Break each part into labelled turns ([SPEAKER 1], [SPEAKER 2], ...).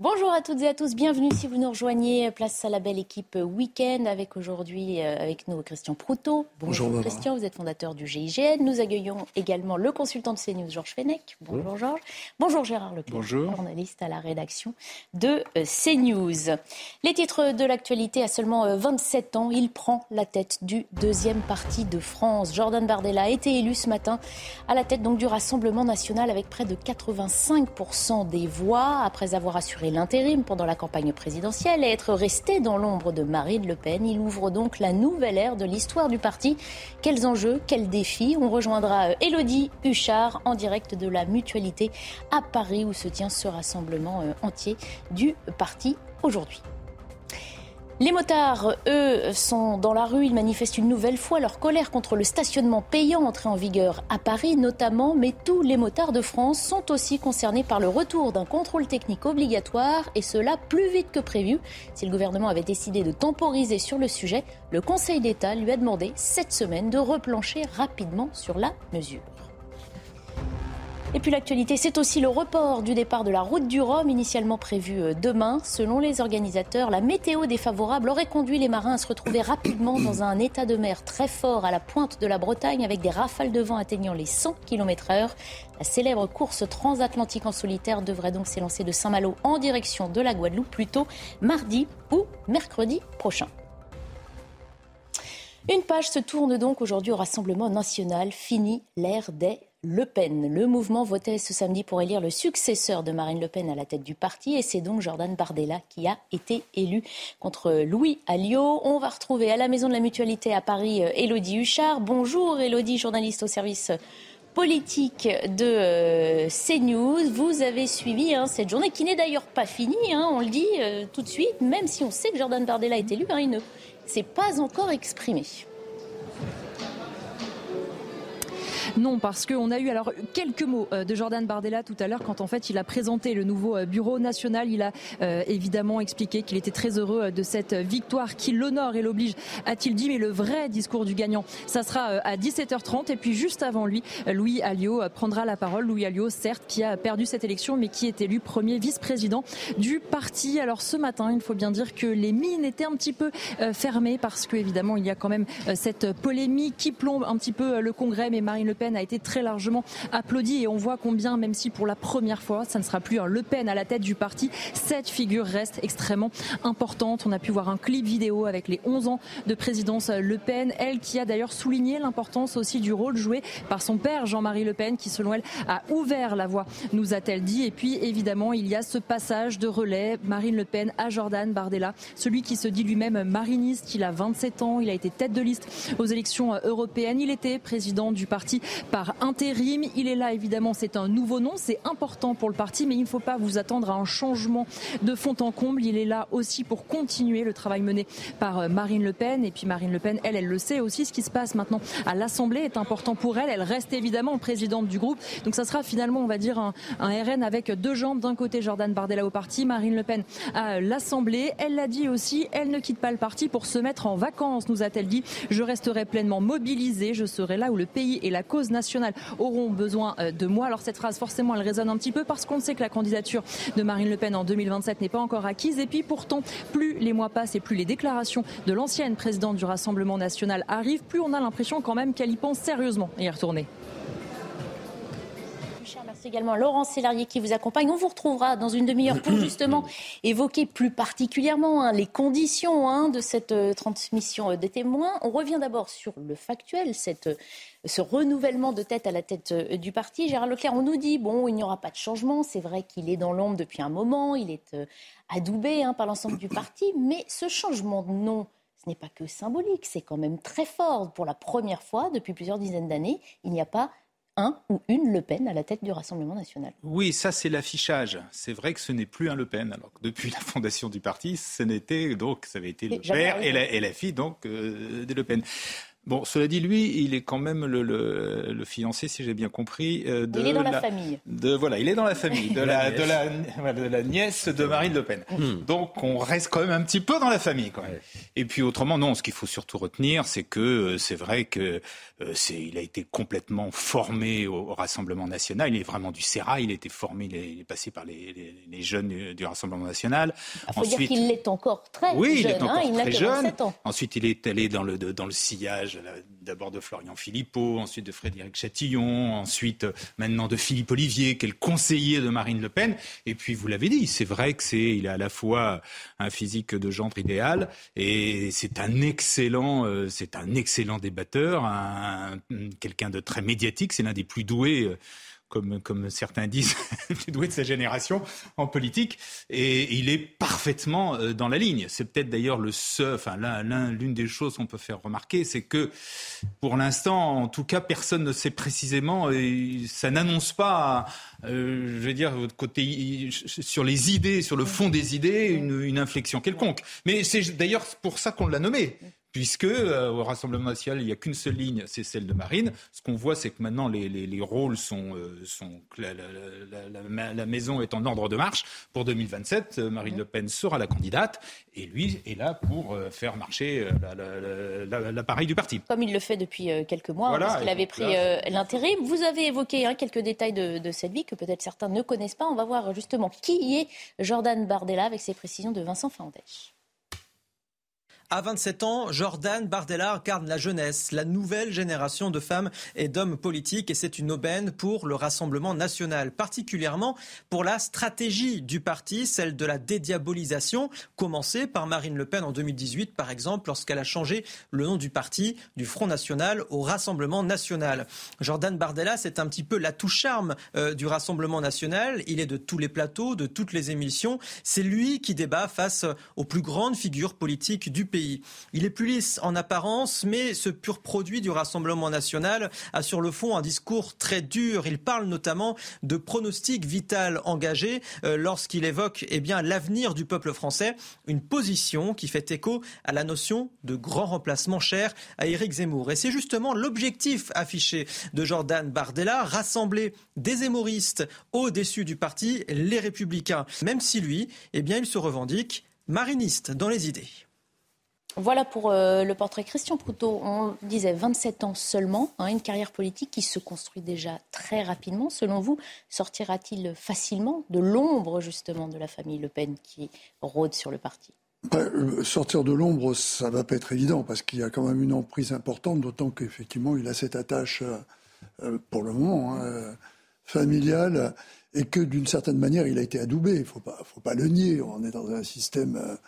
[SPEAKER 1] Bonjour à toutes et à tous, bienvenue si vous nous rejoignez. Place à la belle équipe week-end avec aujourd'hui euh, avec nous Christian Proutot. Bonjour,
[SPEAKER 2] Bonjour,
[SPEAKER 1] Christian, vous êtes fondateur du GIGN. Nous accueillons également le consultant de CNews Georges Fenech. Bonjour Georges. Bonjour Gérard Leclerc,
[SPEAKER 2] Bonjour.
[SPEAKER 1] journaliste à la rédaction de euh, CNews. Les titres de l'actualité à seulement euh, 27 ans, il prend la tête du deuxième parti de France. Jordan Bardella a été élu ce matin à la tête donc du Rassemblement national avec près de 85% des voix après avoir assuré l'intérim pendant la campagne présidentielle et être resté dans l'ombre de Marine Le Pen. Il ouvre donc la nouvelle ère de l'histoire du parti. Quels enjeux, quels défis On rejoindra euh, Élodie Huchard en direct de la Mutualité à Paris où se tient ce rassemblement euh, entier du parti aujourd'hui. Les motards, eux, sont dans la rue. Ils manifestent une nouvelle fois leur colère contre le stationnement payant entré en vigueur à Paris notamment. Mais tous les motards de France sont aussi concernés par le retour d'un contrôle technique obligatoire et cela plus vite que prévu. Si le gouvernement avait décidé de temporiser sur le sujet, le Conseil d'État lui a demandé cette semaine de replancher rapidement sur la mesure. Et puis l'actualité, c'est aussi le report du départ de la route du Rhum, initialement prévu euh, demain. Selon les organisateurs, la météo défavorable aurait conduit les marins à se retrouver rapidement dans un état de mer très fort à la pointe de la Bretagne, avec des rafales de vent atteignant les 100 km/h. La célèbre course transatlantique en solitaire devrait donc s'élancer de Saint-Malo en direction de la Guadeloupe plutôt mardi ou mercredi prochain. Une page se tourne donc aujourd'hui au Rassemblement national. Fini l'ère des le Pen. Le mouvement votait ce samedi pour élire le successeur de Marine Le Pen à la tête du parti et c'est donc Jordan Bardella qui a été élu contre Louis Alliot. On va retrouver à la Maison de la Mutualité à Paris Elodie Huchard. Bonjour Elodie, journaliste au service politique de euh, CNews. Vous avez suivi hein, cette journée qui n'est d'ailleurs pas finie, hein, on le dit euh, tout de suite, même si on sait que Jordan Bardella est élu, hein, il ne s'est pas encore exprimé.
[SPEAKER 3] Non, parce qu'on a eu alors quelques mots euh, de Jordan Bardella tout à l'heure quand en fait il a présenté le nouveau euh, bureau national. Il a euh, évidemment expliqué qu'il était très heureux de cette victoire qui l'honore et l'oblige, a-t-il dit. Mais le vrai discours du gagnant, ça sera à 17h30. Et puis juste avant lui, Louis Alliot prendra la parole. Louis Alliot, certes, qui a perdu cette élection, mais qui est élu premier vice-président du parti. Alors ce matin, il faut bien dire que les mines étaient un petit peu fermées parce que évidemment il y a quand même cette polémique qui plombe un petit peu le Congrès. Mais Marine a été très largement applaudi et on voit combien, même si pour la première fois, ça ne sera plus un Le Pen à la tête du parti, cette figure reste extrêmement importante. On a pu voir un clip vidéo avec les 11 ans de présidence Le Pen, elle qui a d'ailleurs souligné l'importance aussi du rôle joué par son père Jean-Marie Le Pen, qui selon elle a ouvert la voie, nous a-t-elle dit. Et puis évidemment, il y a ce passage de relais, Marine Le Pen à Jordan Bardella, celui qui se dit lui-même mariniste, il a 27 ans, il a été tête de liste aux élections européennes, il était président du parti par intérim. Il est là, évidemment, c'est un nouveau nom, c'est important pour le parti, mais il ne faut pas vous attendre à un changement de fond en comble. Il est là aussi pour continuer le travail mené par Marine Le Pen. Et puis Marine Le Pen, elle, elle le sait aussi, ce qui se passe maintenant à l'Assemblée est important pour elle. Elle reste évidemment présidente du groupe. Donc ça sera finalement, on va dire, un, un RN avec deux jambes. D'un côté, Jordan Bardella au parti, Marine Le Pen à l'Assemblée. Elle l'a dit aussi, elle ne quitte pas le parti pour se mettre en vacances, nous a-t-elle dit. Je resterai pleinement mobilisée. Je serai là où le pays et la cause nationale auront besoin de moi. Alors cette phrase, forcément, elle résonne un petit peu parce qu'on sait que la candidature de Marine Le Pen en 2027 n'est pas encore acquise. Et puis pourtant, plus les mois passent et plus les déclarations de l'ancienne présidente du Rassemblement national arrivent, plus on a l'impression quand même qu'elle y pense sérieusement et y retourner.
[SPEAKER 1] Merci également à Laurent Sélarié qui vous accompagne. On vous retrouvera dans une demi-heure pour justement évoquer plus particulièrement hein, les conditions hein, de cette euh, transmission euh, des témoins. On revient d'abord sur le factuel, cette, euh, ce renouvellement de tête à la tête du parti. Gérard Leclerc, on nous dit, bon, il n'y aura pas de changement. C'est vrai qu'il est dans l'ombre depuis un moment, il est adoubé hein, par l'ensemble du parti, mais ce changement de nom, ce n'est pas que symbolique, c'est quand même très fort. Pour la première fois depuis plusieurs dizaines d'années, il n'y a pas un ou une Le Pen à la tête du Rassemblement national.
[SPEAKER 2] Oui, ça c'est l'affichage. C'est vrai que ce n'est plus un Le Pen. Alors que depuis la fondation du parti, ce n'était donc ça avait été le père et la, et la, fille donc euh, des Le Pen. Bon, cela dit, lui, il est quand même le, le, le fiancé, si j'ai bien compris.
[SPEAKER 1] Euh, de il est dans la, famille.
[SPEAKER 2] De, voilà, il est dans la famille de, la, de, la, de la nièce de Marine Le Pen. Hmm. Donc, on reste quand même un petit peu dans la famille. Quand même. Et puis, autrement, non, ce qu'il faut surtout retenir, c'est que euh, c'est vrai que euh, c'est, il a été complètement formé au, Rassemblement national. Il est vraiment du CERA. Il a été formé, il est, passé par les, les, les jeunes du, Rassemblement national.
[SPEAKER 1] Il faut dire qu'il l'est encore très oui, jeune. Il est encore hein, très jeune. Ans.
[SPEAKER 2] Ensuite, il est allé dans le, dans le sillage d'abord de Florian Philippot, ensuite de Frédéric Chatillon, ensuite euh, maintenant de Philippe Olivier, qui conseiller de Marine Le Pen. Et puis, vous l'avez dit, c'est vrai que c'est, il a à la fois un physique de gendre idéal et c'est un excellent, euh, c'est un excellent débatteur, quelqu'un de très médiatique. C'est l'un des plus doués euh, comme, certains disent, doué de sa génération en politique, et il est parfaitement euh, dans la ligne. C'est peut-être d'ailleurs le seul, enfin l'une des choses qu'on peut faire remarquer, c'est que pour l'instant, en tout cas, personne ne sait précisément, et ça n'annonce pas, euh, je veux dire, côté sur les idées, sur le fond des idées, une inflexion quelconque. Mais c'est d'ailleurs pour ça qu'on l'a nommé puisque euh, au Rassemblement national, il n'y a qu'une seule ligne, c'est celle de Marine. Ce qu'on voit, c'est que maintenant, les, les, les rôles sont... Euh, sont la, la, la, maison est en ordre de marche. Pour 2027, euh, Marine Le Pen sera la candidate, et lui est là pour faire marcher l'appareil du parti.
[SPEAKER 1] Comme il le fait depuis quelques mois, hein, parce qu'il avait pris l'intérim. Vous avez évoqué hein, quelques détails de, de, cette vie que peut-être certains ne connaissent pas. On va voir justement qui est Jordan Bardella avec ses précisions de Vincent Fandèche.
[SPEAKER 4] À 27 ans, Jordan Bardella incarne la jeunesse, la nouvelle génération de femmes et d'hommes politiques et c'est une aubaine pour le Rassemblement national, particulièrement pour la stratégie du parti, celle de la dédiabolisation, commencée par Marine Le Pen en 2018 par exemple, lorsqu'elle a changé le nom du parti du Front National au Rassemblement national. Jordan Bardella, c'est un petit peu l'atout charme euh, du Rassemblement national. Il est de tous les plateaux, de toutes les émissions. C'est lui qui débat face aux plus grandes figures politiques du pays. Il est plus lisse en apparence, mais ce pur produit du Rassemblement national a sur le fond un discours très dur. Il parle notamment de pronostic vital engagé euh, lorsqu'il évoque eh bien l'avenir du peuple français, une position qui fait écho à la notion de grand remplacement cher à Éric Zemmour. Et c'est justement l'objectif affiché de Jordan Bardella, rassembler des zémoristes au-dessus du parti, les républicains, même si lui, eh bien, il se revendique mariniste dans les idées.
[SPEAKER 1] Voilà pour euh, le portrait Christian Proutot. On disait 27 ans seulement, hein, une carrière politique qui se construit déjà très rapidement. Selon vous, sortira-t-il facilement de l'ombre justement de la famille Le Pen qui rôde sur le parti?
[SPEAKER 5] Euh, Sortir de l'ombre, ça va pas être évident parce qu'il y a quand même une emprise importante, d'autant qu'effectivement il a cette attache, euh, pour le moment, hein, familiale, et que d'une certaine manière il a été adoubé. Il faut pas, faut pas le nier. On est dans un système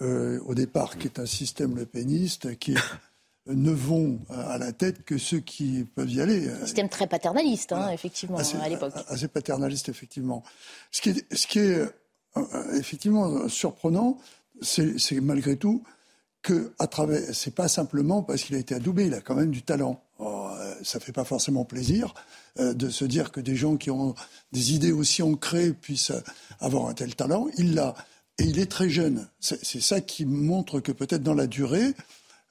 [SPEAKER 5] euh, au départ, qui est un système lepéniste, qui ne vont à la tête que ceux qui peuvent y aller.
[SPEAKER 1] Un système très paternaliste, hein, effectivement, à l'époque.
[SPEAKER 5] Assez paternaliste, effectivement. Ce qui est, ce qui est euh, effectivement surprenant, c'est malgré tout que à travers, c'est pas simplement parce qu'il a été adoubé, il a quand même du talent. Oh, euh, ça fait pas forcément plaisir de se dire que des gens qui ont des idées aussi ancrées puissent avoir un tel talent. Il l'a. Et il est très jeune. C'est ça qui montre que peut-être dans la durée,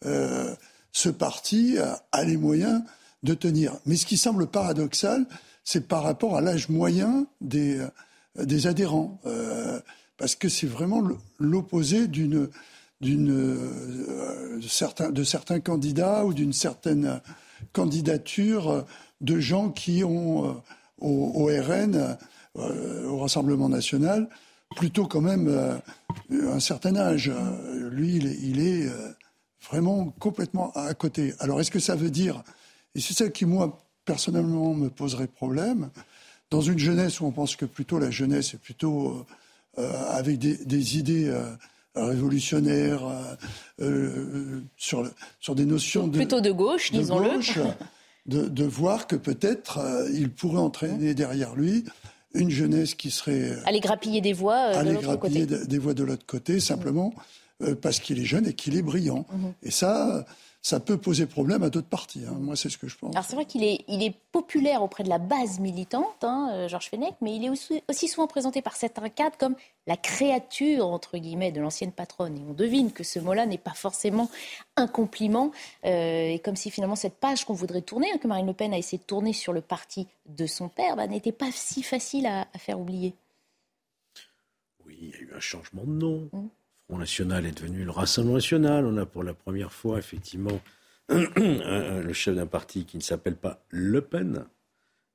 [SPEAKER 5] euh, ce parti a, les moyens de tenir. Mais ce qui semble paradoxal, c'est par rapport à l'âge moyen des, euh, adhérents. Euh, parce que c'est vraiment l'opposé d'une de, certains, candidats ou d'une certaine candidature de gens qui ont au, RN, au Rassemblement national, plutôt quand même euh, un certain âge. Euh, lui, il est, euh, vraiment complètement à côté. Alors, est-ce que ça veut dire, et c'est ça qui, moi, personnellement, me poserait problème, dans une jeunesse où on pense que plutôt la jeunesse est plutôt avec des, idées révolutionnaires, sur, sur des notions
[SPEAKER 1] de... Plutôt de gauche, disons-le.
[SPEAKER 5] De, de, voir que peut-être il pourrait entraîner derrière lui une jeunesse qui serait...
[SPEAKER 1] Euh, aller grappiller des voix euh, de l'autre côté.
[SPEAKER 5] des voix de l'autre côté, simplement euh, parce qu'il est jeune et qu'il est brillant. Mhm. Et ça, ça peut poser problème à d'autres partis. Hein. Moi, c'est ce que je pense.
[SPEAKER 1] Alors c'est vrai qu'il est, il est populaire auprès de la base militante, hein, euh, Georges Fenech, mais il est aussi, aussi, souvent présenté par certains cadres comme la créature, entre guillemets, de l'ancienne patronne. Et on devine que ce mot-là n'est pas forcément un compliment, euh, et comme si finalement cette page qu'on voudrait tourner, hein, que Marine Le Pen a essayé de tourner sur le parti de son père, bah, n'était pas si facile à, à, faire oublier.
[SPEAKER 6] Oui, il y a eu un changement de nom. Mmh. Front National est devenu le Rassemblement National. On a pour la première fois, effectivement, le chef d'un parti qui ne s'appelle pas Le Pen.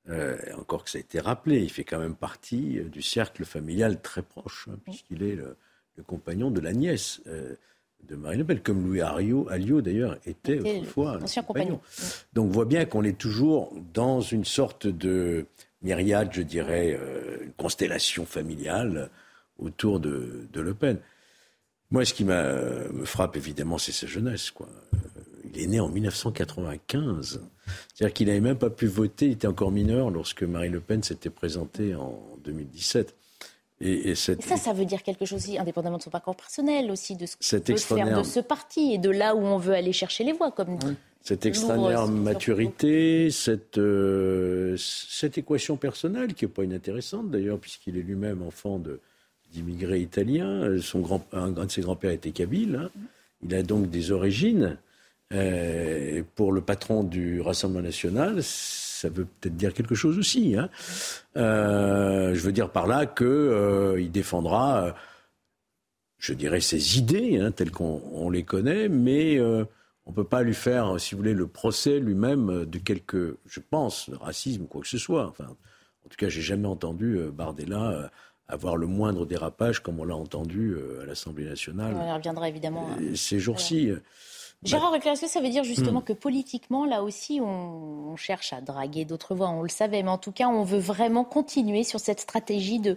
[SPEAKER 6] Euh, encore que ça a été rappelé, il fait quand même partie euh, du cercle familial très proche, hein, puisqu'il est le, le, compagnon de la nièce euh, de Marine Le Pen, comme Louis Alliot, Alliot d'ailleurs, était autrefois un ancien compagnon. compagnon. Donc on voit bien qu'on est toujours dans une sorte de myriade, je dirais, euh, une constellation familiale autour de, de Le Pen. Moi, ce qui me frappe évidemment, c'est sa jeunesse. Quoi. Il est né en 1995. C'est-à-dire qu'il n'avait même pas pu voter, il était encore mineur lorsque Marine Le Pen s'était présentée en 2017.
[SPEAKER 1] Et, et, cette... et, ça, ça veut dire quelque chose aussi, indépendamment de son parcours personnel, aussi de ce qu'on peut extraordinaire... faire de ce parti et de là où on veut aller chercher les voix. Comme
[SPEAKER 6] oui. Cette extraordinaire maturité, cette, euh, cette équation personnelle qui n'est pas inintéressante d'ailleurs, puisqu'il est lui-même enfant de, d'immigrés italiens. Son grand, un, de ses grands-pères était kabyle. Hein. Il a donc des origines. Euh, pour le patron du Rassemblement national, ça veut peut-être dire quelque chose aussi. Hein. Euh, je veux dire par là qu'il euh, défendra, je dirais, ses idées hein, telles qu'on les connaît, mais on ne peut pas lui faire, si vous voulez, le procès lui-même de quelque, je pense, racisme ou quoi que ce soit. Enfin, en tout cas, j'ai jamais entendu Bardella avoir le moindre dérapage comme on l'a entendu à l'Assemblée nationale.
[SPEAKER 1] On y reviendra évidemment.
[SPEAKER 6] Ces jours-ci.
[SPEAKER 1] Voilà. Gérard Leclerc, est-ce que ça veut dire justement mmh. que politiquement, là aussi, on, on cherche à draguer d'autres voix On le savait, mais en tout cas, on veut vraiment continuer sur cette stratégie de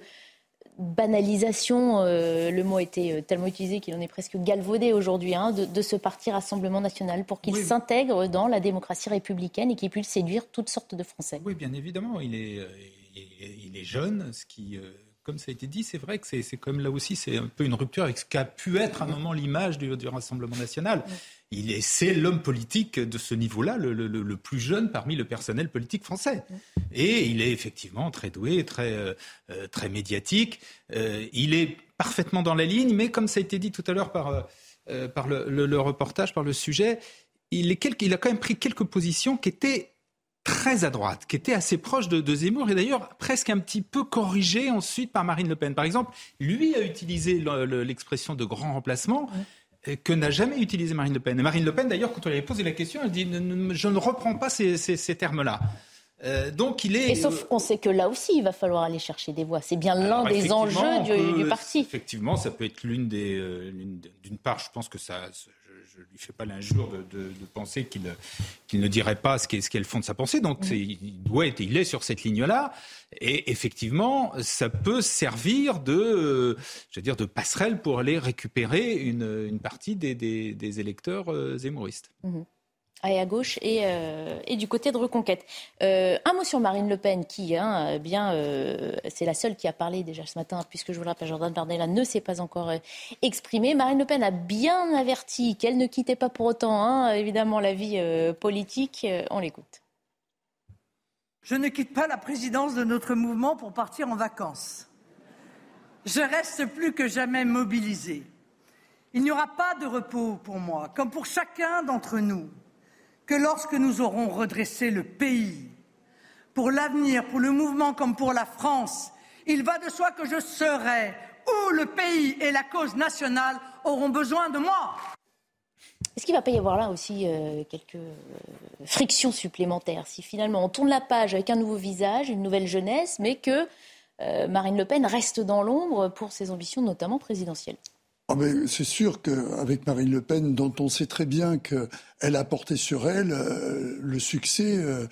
[SPEAKER 1] banalisation. Euh, le mot a été tellement utilisé qu'il en est presque galvaudé aujourd'hui, hein, de, de, ce parti Rassemblement national pour qu'il oui. s'intègre dans la démocratie républicaine et qu'il puisse séduire toutes sortes de Français.
[SPEAKER 2] Oui, bien évidemment. Il est, il est jeune, ce qui. Euh comme ça a été dit, c'est vrai que c'est comme là aussi, c'est un peu une rupture avec ce qu'a pu être à un moment l'image du, du, Rassemblement national. Il est, c'est l'homme politique de ce niveau-là, le, le, le, plus jeune parmi le personnel politique français. Et il est effectivement très doué, très, euh, très médiatique. Euh, il est parfaitement dans la ligne, mais comme ça a été dit tout à l'heure par, euh, par le, le, reportage, par le sujet, il, est il a quand même pris quelques positions qui étaient très à droite, qui était assez proche de, de Zemmour et d'ailleurs presque un petit peu corrigé ensuite par Marine Le Pen. Par exemple, lui a utilisé l'expression de grand remplacement. Ouais. que n'a jamais utilisé Marine Le Pen. Et Marine Le Pen, d'ailleurs, quand on lui avait posé la question, elle dit Je ne reprends pas ces, ces, ces termes-là. Euh, donc il est.
[SPEAKER 1] Et sauf qu'on sait que là aussi, il va falloir aller chercher des voix. C'est bien l'un des enjeux du,
[SPEAKER 2] peut,
[SPEAKER 1] du, parti.
[SPEAKER 2] Effectivement, ça peut être l'une des. Euh, d'une part, je pense que ça, je ne lui fais pas l'injure de, de, de, penser qu'il qu ne dirait pas ce qu'est qu le fond de sa pensée. Donc mmh. il doit être, il est sur cette ligne-là. Et effectivement, ça peut servir de, je veux dire, de passerelle pour aller récupérer une, une partie des, des, des électeurs euh, zémoristes.
[SPEAKER 1] Mmh et à gauche et, euh, et, du côté de Reconquête. Euh, un mot sur Marine Le Pen, qui, hein, bien, euh, c'est la seule qui a parlé déjà ce matin, puisque je vous le rappelle, Jordan Bardella ne s'est pas encore exprimé. Marine Le Pen a bien averti qu'elle ne quittait pas pour autant, hein, évidemment, la vie politique. on l'écoute.
[SPEAKER 7] Je ne quitte pas la présidence de notre mouvement pour partir en vacances. Je reste plus que jamais mobilisée. Il n'y aura pas de repos pour moi, comme pour chacun d'entre nous que lorsque nous aurons redressé le pays, pour l'avenir, pour le mouvement comme pour la France, il va de soi que je serai où le pays et la cause nationale auront besoin de moi.
[SPEAKER 1] Est-ce qu'il ne va pas y avoir là aussi euh, quelques euh, frictions supplémentaires? Si finalement on tourne la page avec un nouveau visage, une nouvelle jeunesse, mais que euh, Marine Le Pen reste dans l'ombre pour ses ambitions notamment présidentielles
[SPEAKER 5] ah c'est sûr qu'avec Marine Le Pen, dont on sait très bien qu'elle a porté sur elle euh, le succès euh,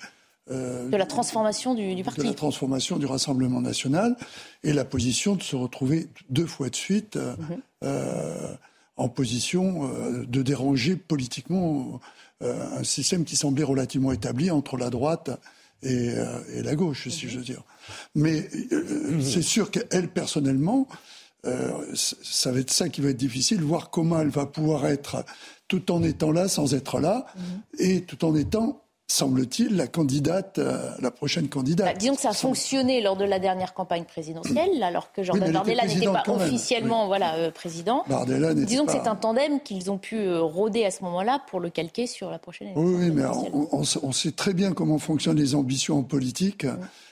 [SPEAKER 1] euh, de la transformation du, du, parti,
[SPEAKER 5] de la transformation du Rassemblement national, et la position de se retrouver deux fois de suite -hmm. en position de déranger politiquement un système qui semblait relativement établi entre la droite et, et la gauche, si -hmm. je veux dire. Mais c'est sûr qu'elle personnellement ça va être ça qui va être difficile, voir comment elle va pouvoir être tout en étant là sans être là, mhm. et tout en étant semble-t-il, la candidate, euh, la prochaine candidate. Bah,
[SPEAKER 1] disons que ça a fonctionné lors de la dernière campagne présidentielle, alors que Jordan Bardella n'était pas officiellement voilà, euh, président. disons que c'est un tandem qu'ils ont pu euh, rôder à ce moment-là pour le calquer sur la prochaine élection.
[SPEAKER 5] Oui, mais on, sait très bien comment fonctionnent les ambitions en politique.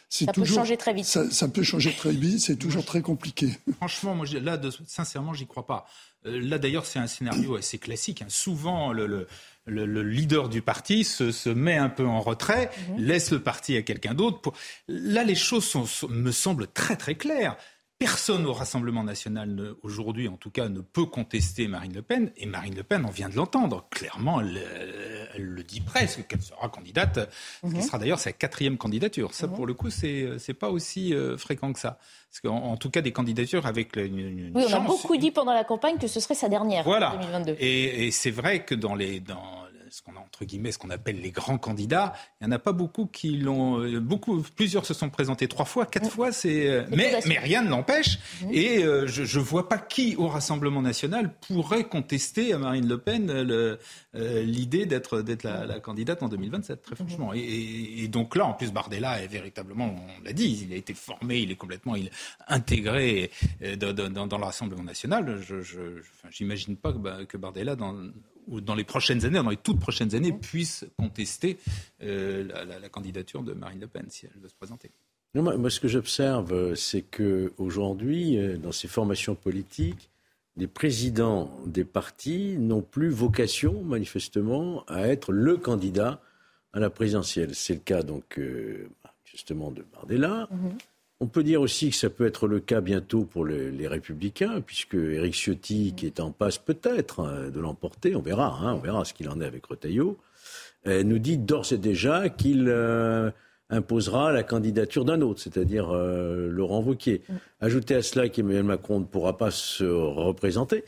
[SPEAKER 1] Ça peut changer très vite.
[SPEAKER 5] Ça, peut changer très vite, c'est toujours très compliqué.
[SPEAKER 2] Franchement, moi, là, de, sincèrement, j'y crois pas. là, d'ailleurs, c'est un scénario assez classique. Hein. Souvent, le le, leader du parti se, met un peu en retrait, mhm. laisse le parti à quelqu'un d'autre. Là, les choses me semblent très très claires. Personne au Rassemblement national, aujourd'hui en tout cas, ne peut contester Marine Le Pen. Et Marine Le Pen, on vient de l'entendre. Clairement, elle, le dit presque qu'elle sera candidate, ce qui mhm. sera d'ailleurs sa quatrième candidature. Ça, mhm. pour le coup, c'est n'est pas aussi euh, fréquent que ça. Parce qu'en en tout cas, des candidatures avec une,
[SPEAKER 1] Oui, on a beaucoup dit pendant la campagne que ce serait sa dernière
[SPEAKER 2] voilà.
[SPEAKER 1] en 2022.
[SPEAKER 2] Et, et c'est vrai que dans les... Dans, ce qu'on a entre guillemets, ce qu'on appelle les grands candidats. Il n'y en a pas beaucoup qui l'ont. Euh, beaucoup, plusieurs se sont présentés trois fois, quatre fois. C'est euh, mais, mais rien ne l'empêche. Mmh. Et euh, je ne vois pas qui au Rassemblement national pourrait contester à Marine Le Pen l'idée d'être d'être la, candidate en 2027. Très mmh. franchement. Et, donc là, en plus, Bardella est véritablement, on l'a dit, il a été formé, il est complètement il, intégré dans, dans, le Rassemblement national. Je n'imagine pas que, bah, que Bardella dans ou dans les prochaines années, dans les toutes prochaines années, puisse contester euh, la, candidature de Marine Le Pen si elle veut se présenter.
[SPEAKER 6] moi, ce que j'observe, c'est que aujourd'hui, euh, dans ces formations politiques, les présidents des partis n'ont plus vocation, manifestement, à être le candidat à la présidentielle. C'est le cas donc euh, justement de Bardella. Mm-hmm. On peut dire aussi que ça peut être le cas bientôt pour les, Républicains, puisque Éric Ciotti, qui est en passe peut-être hein, de l'emporter, on verra, hein, on verra ce qu'il en est avec Retailleau, euh, nous dit d'ores et déjà qu'il euh, imposera la candidature d'un autre, c'est-à-dire euh, Laurent Wauquiez. Mm. Ajoutez à cela qu'Emmanuel Macron ne pourra pas se représenter.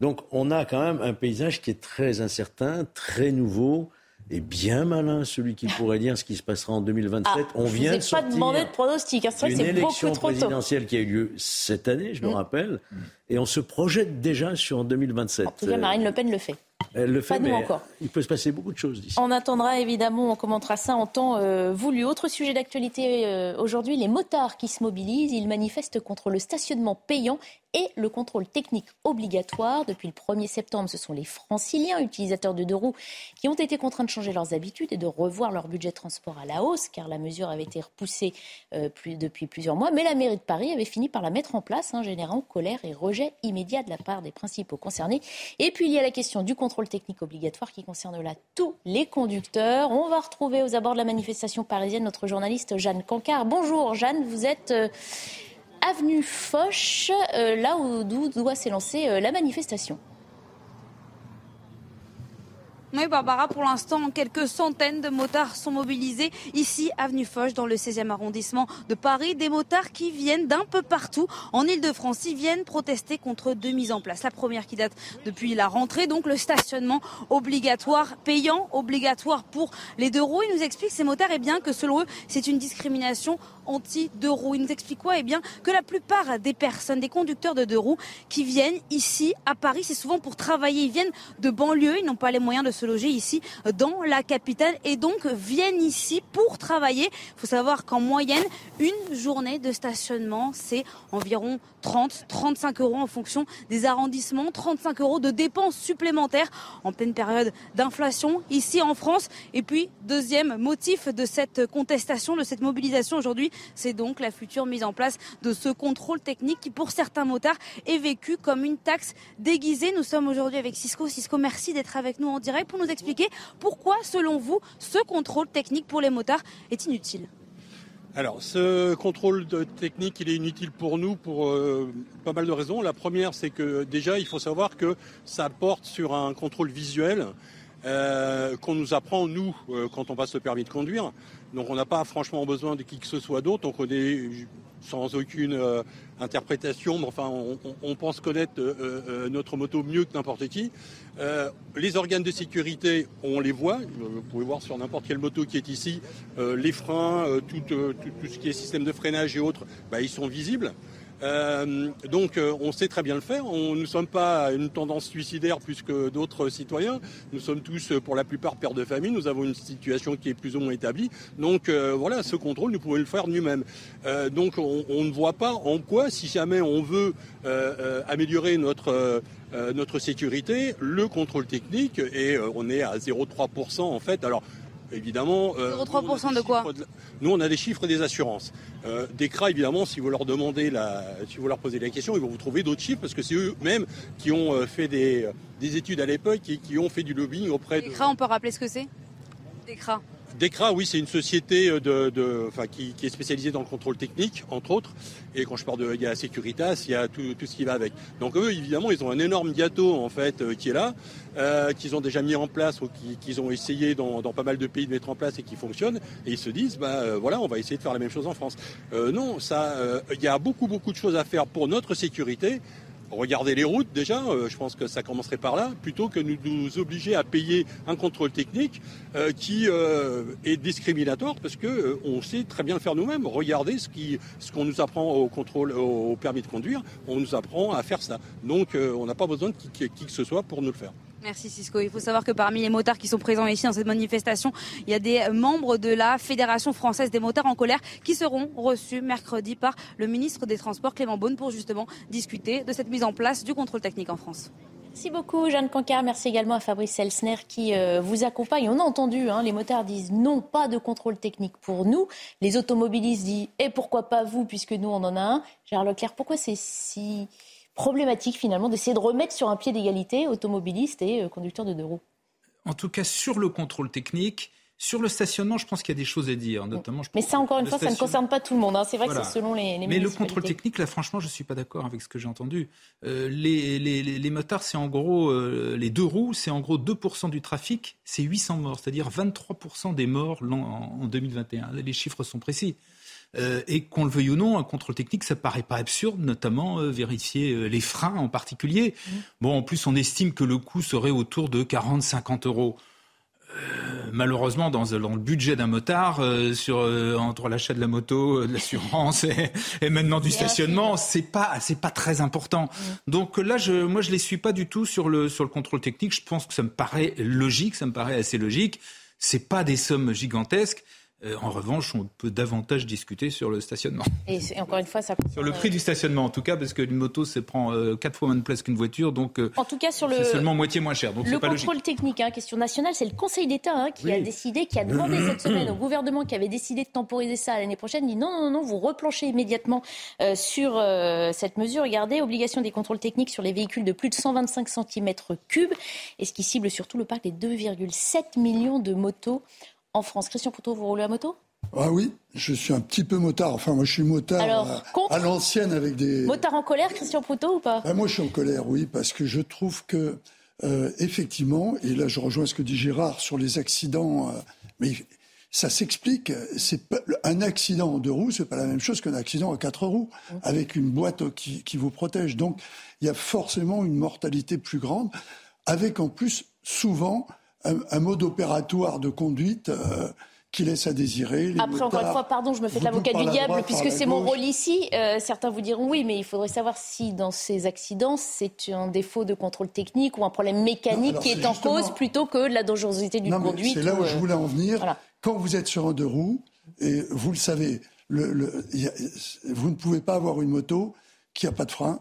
[SPEAKER 6] Donc on a quand même un paysage qui est très incertain, très nouveau est bien malin, celui qui pourrait dire ce qui se passera en 2027.
[SPEAKER 1] Ah, on vient de pas demandé de pronostic. Hein.
[SPEAKER 6] Une élection présidentielle qui a eu lieu cette année, je le mm. rappelle, et on se projette déjà sur 2027. En
[SPEAKER 1] tout cas, Marine Le Pen le fait.
[SPEAKER 6] Elle le fait, mais encore. il peut se passer beaucoup de choses d'ici.
[SPEAKER 1] On attendra évidemment, on commentera ça en temps euh, voulu. Autre sujet d'actualité euh, aujourd'hui, les motards qui se mobilisent. Ils manifestent contre le stationnement payant et le contrôle technique obligatoire. Depuis le 1er septembre, ce sont les franciliens, utilisateurs de deux roues, qui ont été contraints de changer leurs habitudes et de revoir leur budget de transport à la hausse, car la mesure avait été repoussée euh, depuis plusieurs mois. Mais la mairie de Paris avait fini par la mettre en place, hein, générant colère et rejet immédiat de la part des principaux concernés. Et puis il y a la question du contrôle technique obligatoire qui concerne là tous les conducteurs. On va retrouver aux abords de la manifestation parisienne notre journaliste Jeanne Cancard. Bonjour Jeanne, vous êtes euh, avenue Foch, euh, là où doit s'élancer euh, la manifestation.
[SPEAKER 8] Oui, Barbara, pour l'instant, quelques centaines de motards sont mobilisés ici, avenue Foch, dans le 16e arrondissement de Paris. Des motards qui viennent d'un peu partout en Ile-de-France. Ils viennent protester contre deux mises en place. La première qui date depuis la rentrée, donc le stationnement obligatoire, payant, obligatoire pour les deux roues. Ils nous expliquent, ces motards, eh bien, que selon eux, c'est une discrimination anti-deux roues. Ils nous expliquent quoi? Eh bien, que la plupart des personnes, des conducteurs de deux roues qui viennent ici à Paris, c'est souvent pour travailler. Ils viennent de banlieue, ils n'ont pas les moyens de se loger ici dans la capitale et donc viennent ici pour travailler. Il faut savoir qu'en moyenne, une journée de stationnement, c'est environ 30, 35 euros en fonction des arrondissements, 35 euros de dépenses supplémentaires en pleine période d'inflation ici en France. Et puis, deuxième motif de cette contestation, de cette mobilisation aujourd'hui, c'est donc la future mise en place de ce contrôle technique qui, pour certains motards, est vécu comme une taxe déguisée. Nous sommes aujourd'hui avec Cisco. Cisco, merci d'être avec nous en direct pour nous expliquer pourquoi, selon vous, ce contrôle technique pour les motards est inutile.
[SPEAKER 9] Alors, ce contrôle technique, il est inutile pour nous pour euh, pas mal de raisons. La première, c'est que déjà, il faut savoir que ça porte sur un contrôle visuel euh, qu'on nous apprend, nous, euh, quand on passe le permis de conduire. Donc on n'a pas franchement besoin de qui que ce soit d'autre. On connaît sans aucune euh, interprétation, mais enfin on, pense connaître notre moto mieux que n'importe qui. les organes de sécurité, on les voit. Vous pouvez voir sur n'importe quelle moto qui est ici, les freins, tout, ce qui est système de freinage et autres, bah, ils sont visibles. Euh, donc euh, on sait très bien le faire. On, nous ne sommes pas une tendance suicidaire plus que d'autres citoyens. Nous sommes tous, euh, pour la plupart, pères de famille. Nous avons une situation qui est plus ou moins établie. Donc voilà, ce contrôle, nous pouvons le faire nous-mêmes. donc on, on, ne voit pas en quoi, si jamais on veut améliorer notre notre sécurité, le contrôle technique, et on est à 0,3% en fait. Alors évidemment.
[SPEAKER 8] 0,3% euh, de quoi
[SPEAKER 9] Nous, on a des chiffres des assurances. Euh, des CRA, évidemment, si vous leur demandez la, si vous leur posez la question, ils vont vous trouver d'autres chiffres parce que c'est eux-mêmes qui ont euh, fait des, études à l'époque et qui ont fait du lobbying auprès
[SPEAKER 8] des
[SPEAKER 9] de.
[SPEAKER 8] CRA, on peut rappeler ce que c'est? Des CRA.
[SPEAKER 9] DECRA, oui, c'est une société de, enfin, qui, est spécialisée dans le contrôle technique, entre autres. Et quand je parle de, il y a Securitas, il y a tout, ce qui va avec. Donc eux, évidemment, ils ont un énorme gâteau en fait euh, qui est là, euh, qu'ils ont déjà mis en place ou qu'ils ont essayé dans, pas mal de pays de mettre en place et qui fonctionne. Et ils se disent, bah euh, voilà, on va essayer de faire la même chose en France. non, ça, il y a beaucoup beaucoup de choses à faire pour notre sécurité regarder les routes déjà, euh, je pense que ça commencerait par là, plutôt que nous nous obliger à payer un contrôle technique euh, qui euh, est discriminatoire parce que on sait très bien le faire nous-mêmes. Regardez ce qu'on nous apprend au contrôle, au permis de conduire, on nous apprend à faire ça. Donc on n'a pas besoin de qui que ce soit pour nous le faire.
[SPEAKER 8] Merci Cisco. Il faut savoir que parmi les motards qui sont présents ici dans cette manifestation, il y a des membres de la Fédération française des motards en colère qui seront reçus mercredi par le ministre des Transports Clément Beaune pour justement discuter de cette mise en place du contrôle technique en France.
[SPEAKER 1] Merci beaucoup, Jeanne Cancard. Merci également à Fabrice Elsner qui euh, vous accompagne. On a entendu, hein, les motards disent non, pas de contrôle technique pour nous. Les automobilistes disent et pourquoi pas vous, puisque nous on en a un. Gérard Leclerc, pourquoi c'est si problématique finalement d'essayer de remettre sur un pied d'égalité automobilistes et euh, conducteurs de deux roues.
[SPEAKER 2] En tout cas, sur le contrôle technique, sur le stationnement, je pense qu'il y a des choses à dire, notamment.
[SPEAKER 1] Mais ça, encore une fois, ça ne concerne pas tout le monde. Hein. C'est vrai que c'est selon les, les
[SPEAKER 2] Mais le contrôle technique, là, franchement, je ne suis pas d'accord avec ce que j'ai entendu. Euh, les, les, les, motards, c'est en gros, euh, les deux roues, c'est en gros 2% du trafic, c'est 800 morts, c'est-à-dire 23% des morts en, en 2021. Les chiffres sont précis. Euh, et qu'on le veuille ou non, un contrôle technique, ça paraît pas absurde, notamment euh, vérifier euh, les freins en particulier. Mmh. Bon, en plus, on estime que le coût serait autour de 40-50 euros. malheureusement, dans, le budget d'un motard, sur, entre l'achat de la moto, de l'assurance et, maintenant du stationnement, c'est pas c'est pas très important. Mmh. Donc là, je, moi, je les suis pas du tout sur le sur le contrôle technique. Je pense que ça me paraît logique, ça me paraît assez logique. C'est pas des sommes gigantesques. Euh, en revanche, on peut davantage discuter sur le stationnement.
[SPEAKER 1] Et, encore une fois, ça
[SPEAKER 2] sur le prix du stationnement, en tout cas, parce qu'une moto, ça prend euh, quatre fois moins de place qu'une voiture, donc euh,
[SPEAKER 1] en tout cas sur le
[SPEAKER 2] seulement moitié moins cher. Donc
[SPEAKER 1] le
[SPEAKER 2] pas
[SPEAKER 1] contrôle technique, hein, question nationale, c'est le Conseil d'État hein, qui a décidé, qui a demandé cette semaine au gouvernement qui avait décidé de temporiser ça l'année prochaine, dit non, non, non, vous replanchez immédiatement sur cette mesure. Regardez, obligation des contrôles techniques sur les véhicules de plus de 125 cm3, et ce qui cible surtout le parc des 2,7 millions de motos en France. Christian Poutot, vous roulez à moto?
[SPEAKER 5] Ah oui, je suis un petit peu motard. Enfin, moi, je suis motard à, l'ancienne avec des.
[SPEAKER 1] Motard en colère, Christian Poutot, ou pas?
[SPEAKER 5] Ben, Moi, je suis en colère, oui, parce que je trouve que, euh, effectivement, et là, je rejoins ce que dit Gérard sur les accidents, euh, mais ça s'explique. C'est un accident en deux roues, c'est pas la même chose qu'un accident à quatre roues, avec une boîte qui, qui vous protège. Donc, il y a forcément une mortalité plus grande, avec en plus souvent un, mode opératoire de conduite euh, qui laisse à désirer.
[SPEAKER 1] Après, encore une fois, pardon, je me fais l'avocat du diable, puisque c'est mon rôle ici. Euh, certains vous diront oui, mais il faudrait savoir si dans ces accidents, c'est un défaut de contrôle technique ou un problème mécanique qui est, en cause plutôt que la dangerosité d'une conduite.
[SPEAKER 5] C'est là où je euh, voulais en venir. Quand vous êtes sur un deux roues, et vous le savez, le, vous ne pouvez pas avoir une moto qui n'a pas de frein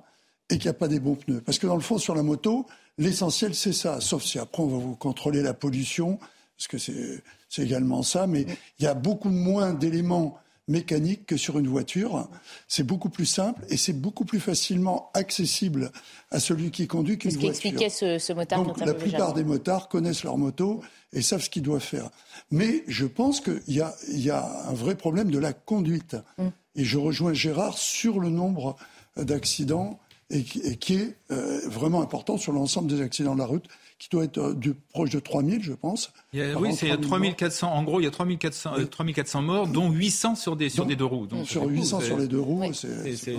[SPEAKER 5] et qui n'a pas des bons pneus. Parce que dans le fond, sur la moto, L'essentiel, c'est ça, sauf si après on va vous contrôler la pollution, parce que c'est également ça, mais il y a beaucoup moins d'éléments mécaniques que sur une voiture. C'est beaucoup plus simple et c'est beaucoup plus facilement accessible à celui qui conduit qu'une voiture.
[SPEAKER 1] ce qui expliquait ce, ce motard.
[SPEAKER 5] Donc la plupart des motards connaissent leur moto et savent ce qu'ils doivent faire. Mais je pense qu'il y a, y a un vrai problème de la conduite. Mm. Et je rejoins Gérard sur le nombre d'accidents et qui, est euh, vraiment important sur l'ensemble des accidents de la route, qui doit être euh, du, proche de 3000, je pense.
[SPEAKER 2] oui, c'est 3400. En gros, il y a 3400, 3400 euh, morts, dont 800 sur des, sur des deux roues.
[SPEAKER 5] Donc, sur 800 sur les deux roues.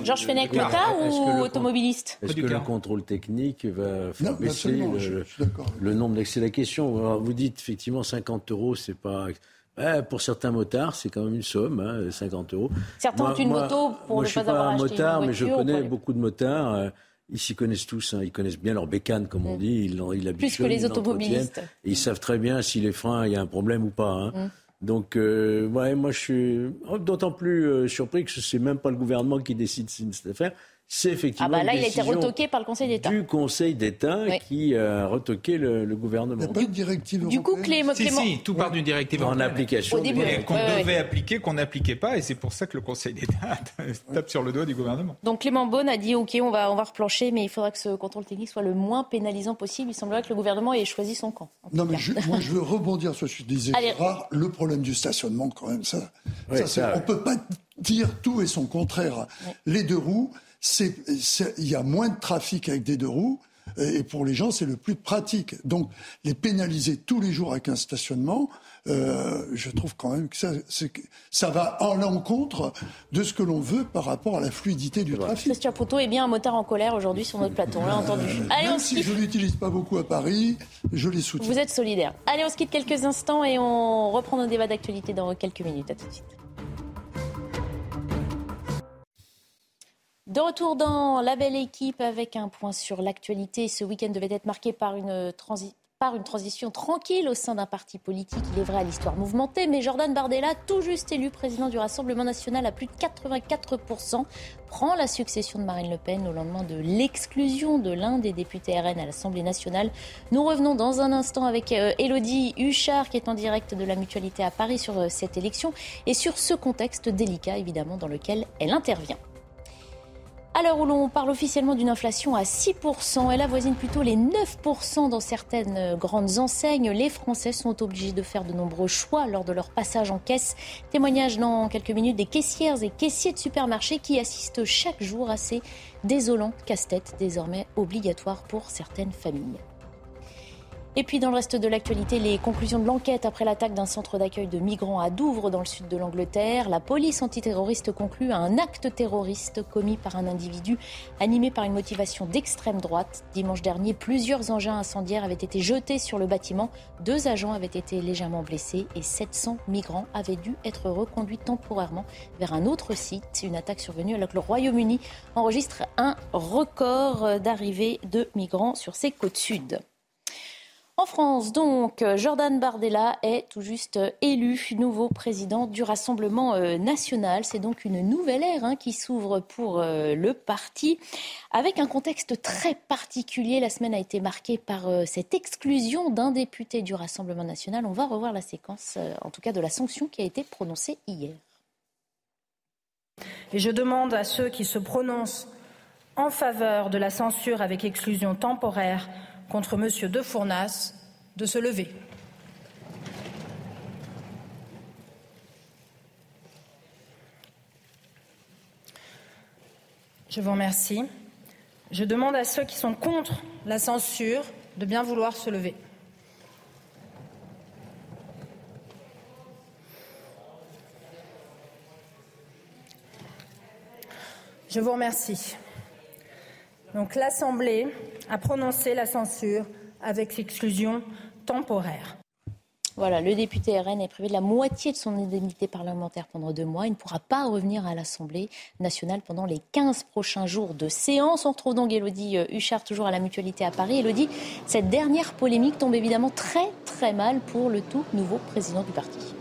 [SPEAKER 1] Georges Fenech, motard ou automobiliste
[SPEAKER 6] Est-ce que le contrôle technique va faire baisser le, nombre d'accidents La question, vous dites effectivement 50 euros, c'est pas pour certains motards, c'est quand même une somme, 50 hein, euros.
[SPEAKER 1] Certains ont une moto pour
[SPEAKER 6] moi,
[SPEAKER 1] ne
[SPEAKER 6] je suis
[SPEAKER 1] pas avoir
[SPEAKER 6] un
[SPEAKER 1] acheté
[SPEAKER 6] motard,
[SPEAKER 1] une
[SPEAKER 6] mais je
[SPEAKER 1] voiture,
[SPEAKER 6] connais beaucoup de motards. euh, Ils s'y connaissent tous, hein. ils connaissent bien leur bécane, comme on
[SPEAKER 1] Mm.
[SPEAKER 6] dit. Ils, ils
[SPEAKER 1] Plus que les automobilistes.
[SPEAKER 6] Et ils savent très bien si les freins, il y a un problème ou pas. hein.
[SPEAKER 1] Mm.
[SPEAKER 6] Donc, euh, ouais, moi, je suis d'autant plus euh, surpris que ce n'est même pas le gouvernement qui décide de cette affaire. C'est
[SPEAKER 1] Ah
[SPEAKER 6] effectivement
[SPEAKER 1] bah là,
[SPEAKER 6] une
[SPEAKER 1] il a été retoqué par le Conseil d'État.
[SPEAKER 6] du Conseil d'État
[SPEAKER 1] Oui.
[SPEAKER 6] qui a retoqué le, le
[SPEAKER 5] Il
[SPEAKER 6] gouvernement.
[SPEAKER 5] n'y a pas de directive
[SPEAKER 1] Du coup. Clément,
[SPEAKER 2] Si,
[SPEAKER 1] Clément-
[SPEAKER 2] si, tout part d'une directive
[SPEAKER 6] En
[SPEAKER 2] européenne.
[SPEAKER 6] application.
[SPEAKER 1] Au début, ouais.
[SPEAKER 2] Qu'on
[SPEAKER 1] Ouais,
[SPEAKER 2] devait appliquer, qu'on n'appliquait pas, et c'est pour ça que le Conseil d'État tape sur le doigt du gouvernement.
[SPEAKER 1] Donc Clément Beaune a dit ok, on va, on va replancher, mais il faudra que ce contrôle technique soit le moins pénalisant possible. Il semblerait que le gouvernement ait choisi son camp.
[SPEAKER 5] Non, mais je- moi, je veux rebondir sur ce que je disais.
[SPEAKER 1] Allez.
[SPEAKER 5] Gérard. le problème du stationnement, quand même, ça, ça,
[SPEAKER 6] ça,
[SPEAKER 5] on
[SPEAKER 6] ouais.
[SPEAKER 5] peut pas dire tout et son contraire. Les deux roues, il y a moins de trafic avec des deux roues. Et pour les gens, c'est le plus pratique. Donc, les pénaliser tous les jours avec un stationnement, euh, je trouve quand même que ça, va en l'encontre de ce que l'on veut par rapport à la fluidité du trafic.
[SPEAKER 1] Christian Poteau est bien un motard en colère aujourd'hui sur notre plateau, on l'a entendu. Allez, on
[SPEAKER 5] Même
[SPEAKER 1] se
[SPEAKER 5] si
[SPEAKER 1] quitte.
[SPEAKER 5] je l'utilise pas beaucoup à Paris, je les soutiens.
[SPEAKER 1] Vous êtes solidaire. Allez, on se quitte quelques instants et on reprend nos débats d'actualité dans quelques minutes. À tout de suite. De retour dans la belle équipe avec un point sur l'actualité. Ce week-end devait être marqué par une, transition tranquille au sein d'un parti politique. Il est vrai à l'histoire mouvementée, mais Jordan Bardella, tout juste élu président du Rassemblement national à plus de 84%, prend la succession de Marine Le Pen au lendemain de l'exclusion de l'un des députés RN à l'Assemblée nationale. Nous revenons dans un instant avec euh, Elodie Huchard qui est en direct de la mutualité à Paris sur euh, cette élection et sur ce contexte délicat évidemment dans lequel elle intervient. À l'heure où l'on parle officiellement d'une inflation à 6%, elle avoisine plutôt les 9% dans certaines grandes enseignes. Les Français sont obligés de faire de nombreux choix lors de leur passage en caisse. Témoignage dans quelques minutes des caissières et caissiers de supermarchés qui assistent chaque jour à ces désolants casse-têtes désormais obligatoires pour certaines familles. Et puis dans le reste de l'actualité, les conclusions de l'enquête après l'attaque d'un centre d'accueil de migrants à Douvres dans le sud de l'Angleterre. La police antiterroriste conclut à un acte terroriste commis par un individu animé par une motivation d'extrême droite. Dimanche dernier, plusieurs engins incendiaires avaient été jetés sur le bâtiment. Deux agents avaient été légèrement blessés et 700 migrants avaient dû être reconduits temporairement vers un autre site. Une attaque survenue alors que le Royaume-Uni enregistre un record d'arrivée de migrants sur ses côtes sud. En France, donc, Jordan Bardella est tout juste élu nouveau président du Rassemblement euh, national. C'est donc une nouvelle ère hein, qui s'ouvre pour euh, le parti, avec un contexte très particulier. La semaine a été marquée par euh, cette exclusion d'un député du Rassemblement national. On va revoir la séquence, euh, en tout cas de la sanction qui a été prononcée hier.
[SPEAKER 10] Et je demande à ceux qui se prononcent en faveur de la censure avec exclusion temporaire contre M. De Fournas de se lever. Je vous remercie. Je demande à ceux qui sont contre la censure de bien vouloir se lever. Je vous remercie. Donc l'Assemblée a prononcé la censure avec l'exclusion temporaire.
[SPEAKER 1] Voilà, le député RN est privé de la moitié de son indemnité parlementaire pendant deux mois. Il ne pourra pas revenir à l'Assemblée nationale pendant les 15 prochains jours de séance. On retrouve donc Elodie euh, Huchard, toujours à la Mutualité à Paris. Elodie, cette dernière polémique tombe évidemment très très mal pour le tout nouveau président du parti.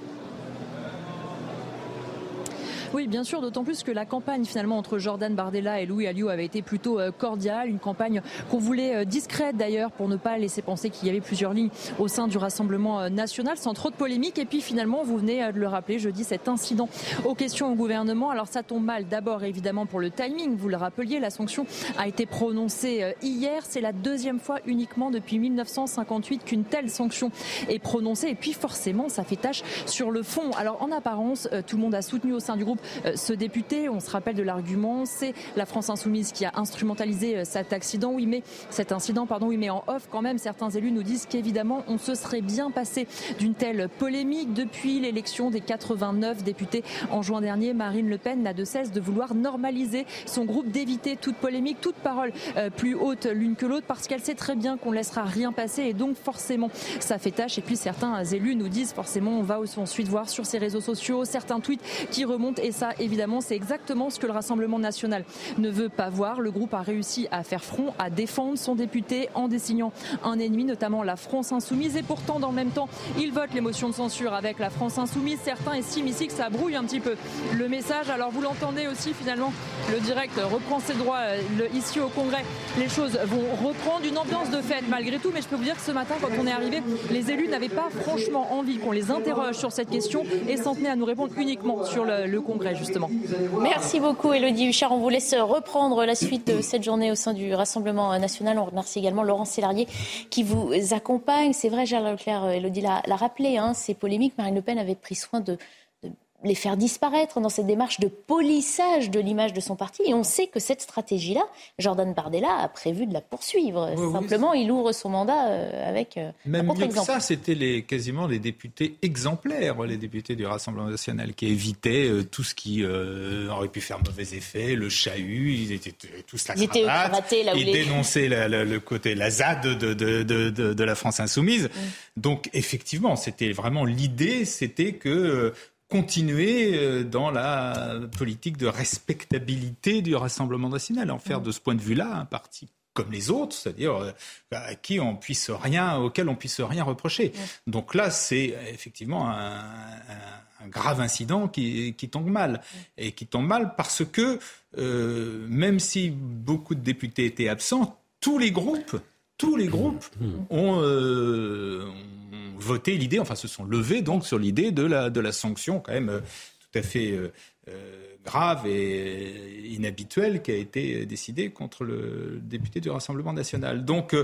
[SPEAKER 3] Oui, bien sûr, d'autant plus que la campagne finalement entre Jordan Bardella et Louis Alliot avait été plutôt euh, cordiale, une campagne qu'on voulait euh, discrète d'ailleurs pour ne pas laisser penser qu'il y avait plusieurs lignes au sein du Rassemblement euh, national sans trop de polémique. Et puis finalement, vous venez de le rappeler, jeudi, cet incident aux questions au gouvernement. Alors ça tombe mal d'abord évidemment pour le timing, vous le rappeliez, la sanction a été prononcée hier. C'est la deuxième fois uniquement depuis 1958 qu'une telle sanction est prononcée. Et puis forcément, ça fait tâche sur le fond. Alors en apparence, tout le monde a soutenu au sein du groupe ce député. On se rappelle de l'argument, c'est la France insoumise qui a instrumentalisé cet accident. Oui, mais cet incident, pardon, oui, mais en off quand même, certains élus nous disent qu'évidemment, on se serait bien passé d'une telle polémique depuis l'élection des 89 députés en juin dernier. Marine Le Pen n'a de cesse de vouloir normaliser son groupe, d'éviter toute polémique, toute parole euh, plus haute l'une que l'autre, parce qu'elle sait très bien qu'on laissera rien passer et donc forcément ça fait tâche. Et puis certains élus nous disent forcément on va aussi ensuite voir sur ses réseaux sociaux certains tweets qui remontent ça évidemment c'est exactement ce que le Rassemblement national ne veut pas voir. Le groupe a réussi à faire front, à défendre son député en désignant un ennemi, notamment la France insoumise. Et pourtant, dans le même temps, il vote les motions de censure avec la France insoumise. Certains estiment ici que ça brouille un petit peu le message. Alors vous l'entendez aussi finalement, le direct reprend ses droits euh, ici au Congrès. Les choses vont reprendre une ambiance de fête malgré tout. Mais je peux vous dire que ce matin, quand on est arrivé, les élus n'avaient pas franchement envie qu'on les interroge sur cette question et s'en tenaient à nous répondre uniquement sur le, le Congrès justement.
[SPEAKER 1] Merci beaucoup Elodie Huchard. On vous laisse reprendre la suite de cette journée au sein du Rassemblement national. On remercie également Laurent Sélarié qui vous accompagne. C'est vrai, Gérald Leclerc, Elodie l'a rappelé, hein, ces polémiques, Marine Le Pen avait pris soin de les faire disparaître dans cette démarche de polissage de l'image de son parti. Et on sait que cette stratégie-là, Jordan Bardella a prévu de la poursuivre. Simplement, il ouvre son mandat euh, avec euh,
[SPEAKER 2] Même mieux que ça, c'était les, quasiment les députés exemplaires, les députés du Rassemblement national, qui évitaient euh, tout ce qui aurait pu faire mauvais effet, le chahut, ils étaient tous la ils cravate, ils dénonçaient le côté, la ZAD de, de, de, de la France insoumise. Mm. Donc, effectivement, c'était vraiment l'idée, c'était que continuer euh, dans la politique de respectabilité du Rassemblement national, en faire mm. de ce point de vue-là un parti comme les autres, c'est-à-dire euh, à qui on puisse rien, auquel on puisse rien reprocher. Mm. Donc là, c'est effectivement un, grave incident qui, tombe mal mm. et qui tombe mal parce que euh, même si beaucoup de députés étaient absents, tous les groupes, tous les groupes ont voté l'idée, enfin se sont levés donc sur l'idée de la, de la sanction quand même euh, tout à fait euh, euh, grave et inhabituelle qui a été décidée contre le député du Rassemblement national. Donc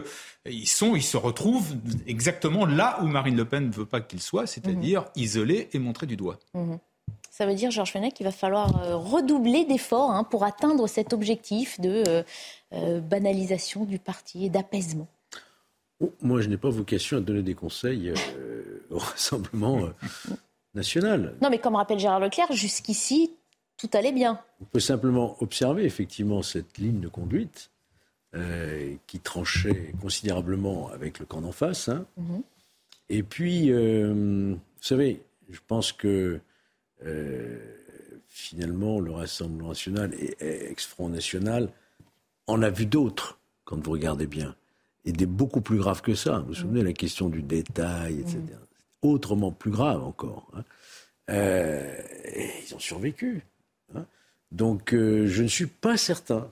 [SPEAKER 2] ils, sont, ils se retrouvent exactement là où Marine Le Pen ne veut pas qu'ils soient, c'est-à-dire mhm. isolés et montrés du doigt.
[SPEAKER 1] Mhm. Ça veut dire, Georges Fenech, qu'il va falloir redoubler d'efforts hein, pour atteindre cet objectif de banalisation du parti et d'apaisement.
[SPEAKER 6] Oh, moi, je n'ai pas vocation à donner des conseils euh, au Rassemblement euh, national.
[SPEAKER 1] Non, mais comme rappelle Gérard Leclerc, jusqu'ici, tout allait bien.
[SPEAKER 6] On peut simplement observer effectivement cette ligne de conduite euh, qui tranchait considérablement avec le camp d'en face. Hein. Mhm. Et puis, vous savez, je pense que finalement, le Rassemblement national et ex-Front national en a vu d'autres, quand vous regardez bien et des beaucoup plus graves que ça. Vous vous souvenez, la question du détail, etc. Autrement plus grave encore. Hein. Euh, ils ont survécu. Hein. Donc euh, je ne suis pas certain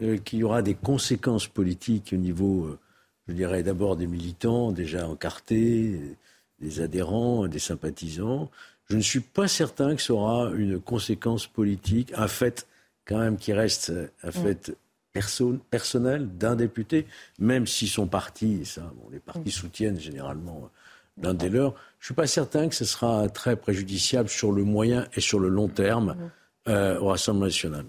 [SPEAKER 6] euh, qu'il y aura des conséquences politiques au niveau, je dirais d'abord des militants déjà encartés, des adhérents, des sympathisants. Je ne suis pas certain que ce aura une conséquence politique, un fait quand même qui reste un fait personnel d'un député, même si son parti, ça, bon, les partis soutiennent généralement l'un des leurs, je ne suis pas certain que ce sera très préjudiciable sur le moyen et sur le long terme. Euh, au Rassemblement national.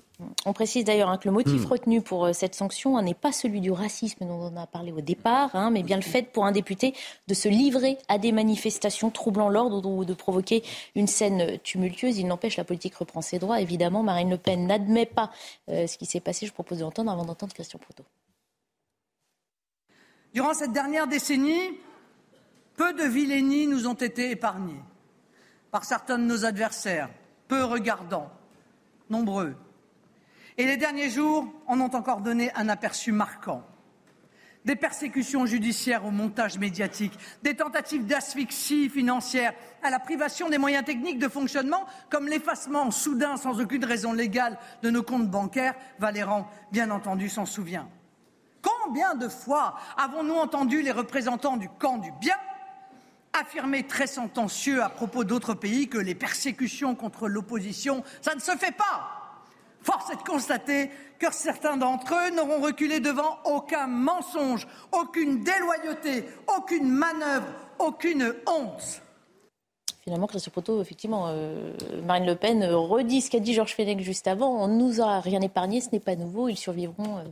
[SPEAKER 1] On précise d'ailleurs hein, que le motif hmm. retenu pour euh, cette sanction hein, n'est pas celui du racisme dont on a parlé au départ, hein, mais bien le fait pour un député de se livrer à des manifestations troublant l'ordre ou de provoquer une scène tumultueuse. Il n'empêche, la politique reprend ses droits. Évidemment, Marine Le Pen n'admet pas euh, ce qui s'est passé. Je propose d'entendre avant d'entendre Christian Proto.
[SPEAKER 7] Durant cette dernière décennie, peu de vilainies nous ont été épargnées par certains de nos adversaires, peu regardants nombreux. Et les derniers jours en ont encore donné un aperçu marquant. Des persécutions judiciaires au montage médiatique, des tentatives d'asphyxie financière, à la privation des moyens techniques de fonctionnement, comme l'effacement soudain, sans aucune raison légale, de nos comptes bancaires. Valéran, bien entendu, s'en souvient. Combien de fois avons-nous entendu les représentants du camp du bien affirmer très sentencieux à propos d'autres pays que les persécutions contre l'opposition, ça ne se fait pas. Force est de constater que certains d'entre eux n'auront reculé devant aucun mensonge, aucune déloyauté, aucune manœuvre, aucune honte.
[SPEAKER 1] finalement, Christophe Proto, effectivement, euh, Marine Le Pen redit ce qu'a dit Georges Fenech juste avant. On ne nous a rien épargné, ce n'est pas nouveau, ils survivront. Euh,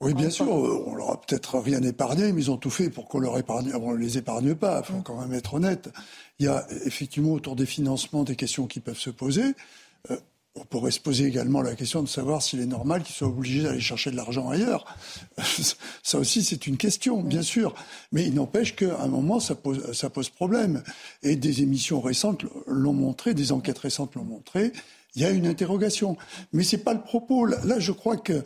[SPEAKER 5] oui, bien sûr, on leur a peut-être rien épargné, mais ils ont tout fait pour qu'on leur épargne, on les épargne pas. Il faut mm. quand même être honnête. Il y a effectivement autour des financements des questions qui peuvent se poser. Euh, on pourrait se poser également la question de savoir s'il est normal qu'ils soient obligés d'aller chercher de l'argent ailleurs. ça aussi, c'est une question, bien sûr. Mais il n'empêche qu'à un moment, ça pose, ça pose problème. Et des émissions récentes l'ont montré, des enquêtes récentes l'ont montré. Il y a une interrogation. Mais ce n'est pas le propos. Là, je crois qu'elle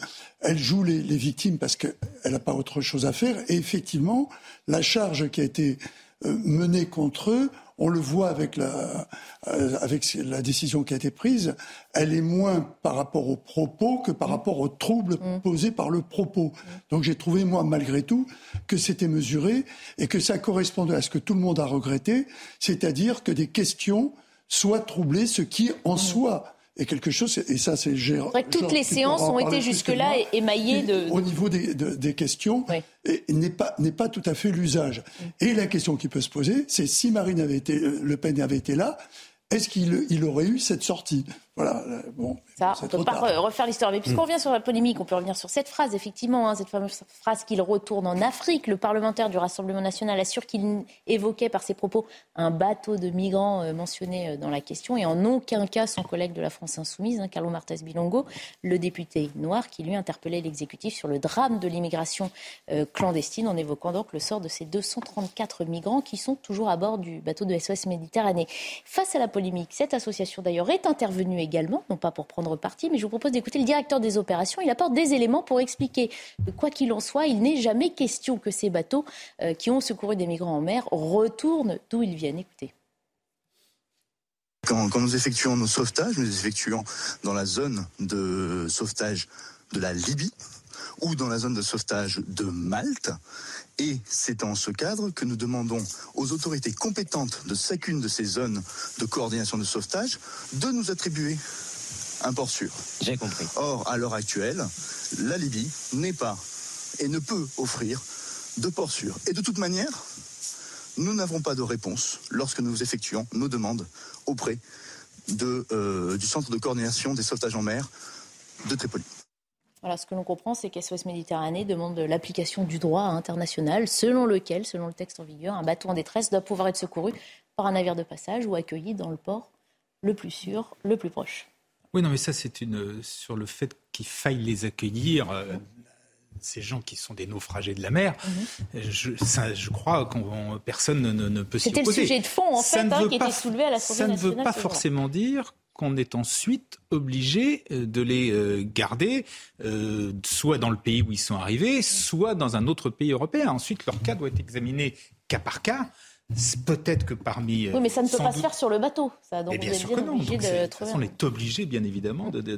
[SPEAKER 5] joue les, les victimes parce qu'elle n'a pas autre chose à faire. Et effectivement, la charge qui a été euh, menée contre eux, on le voit avec la, euh, avec la décision qui a été prise, elle est moins par rapport aux propos que par rapport aux troubles mm. posés par le propos. Donc j'ai trouvé, moi, malgré tout, que c'était mesuré et que ça correspondait à ce que tout le monde a regretté, c'est-à-dire que des questions soient troublées, ce qui, en mm. soi, et quelque chose, et ça c'est
[SPEAKER 1] gérant. toutes les séances ont été jusque-là émaillées de...
[SPEAKER 5] Au niveau des, des questions, n'est pas, n'est pas tout à fait l'usage. Mm. Et la question qui peut se poser, c'est si Marine avait été, euh, Le Pen avait été là, est-ce qu'il il aurait eu cette sortie? Voilà, euh, bon.
[SPEAKER 1] Ça, on ne peut pas refaire l'histoire. Mais puisqu'on hmm. revient sur la polémique, on peut revenir sur cette phrase, effectivement, hein, cette fameuse phrase qu'il retourne en Afrique. Le parlementaire du Rassemblement national assure qu'il évoquait par ses propos un bateau de migrants euh, mentionné euh, dans la question et en aucun cas son collègue de la France insoumise, hein, Carlo Martes Bilongo, le député noir, qui lui interpellait l'exécutif sur le drame de l'immigration clandestine en évoquant donc le sort de ces 234 migrants qui sont toujours à bord du bateau de SOS Méditerranée. Face à la polémique, cette association d'ailleurs est intervenue également, non pas pour prendre parti, mais je vous propose d'écouter le directeur des opérations. Il apporte des éléments pour expliquer que, quoi qu'il en soit, il n'est jamais question que ces bateaux euh, qui ont secouru des migrants en mer retournent d'où ils viennent. Écoutez.
[SPEAKER 11] Quand, nous effectuons nos sauvetages, nous effectuons dans la zone de sauvetage de la Libye ou dans la zone de sauvetage de Malte. Et c'est dans ce cadre que nous demandons aux autorités compétentes de chacune de ces zones de coordination de sauvetage de nous attribuer un port sûr.
[SPEAKER 12] J'ai compris.
[SPEAKER 11] Or, à l'heure actuelle, la Libye n'est pas et ne peut offrir de port sûr. Et de toute manière, nous n'avons pas de réponse lorsque nous effectuons nos demandes auprès de, euh, du centre de coordination des sauvetages en mer de Tripoli.
[SPEAKER 1] Voilà, ce que l'on comprend, c'est qu'SOS Méditerranée demande l'application du droit international, selon lequel, selon le texte en vigueur, un bateau en détresse doit pouvoir être secouru par un navire de passage ou accueilli dans le port le plus sûr, le plus proche.
[SPEAKER 2] Oui, non, mais ça, c'est une sur le fait qu'il faille les accueillir. Euh, ces gens qui sont des naufragés de la mer, mhm. je, ça, je crois que personne ne, ne, peut s'y
[SPEAKER 1] opposer. C'était le sujet de fond, en fait, hein, qui était soulevé à la
[SPEAKER 2] Ça ne veut pas forcément dire qu'on est ensuite obligé euh, de les euh, garder euh, soit dans le pays où ils sont arrivés, soit dans un autre pays européen. Ensuite, leur cas doit être examiné cas par cas. Peut-être que parmi.
[SPEAKER 1] Oui, mais ça ne peut pas se faire sur le bateau. Ça,
[SPEAKER 2] donc bien sûr que non. Donc, de toute façon, on est obligé, bien évidemment, de, de,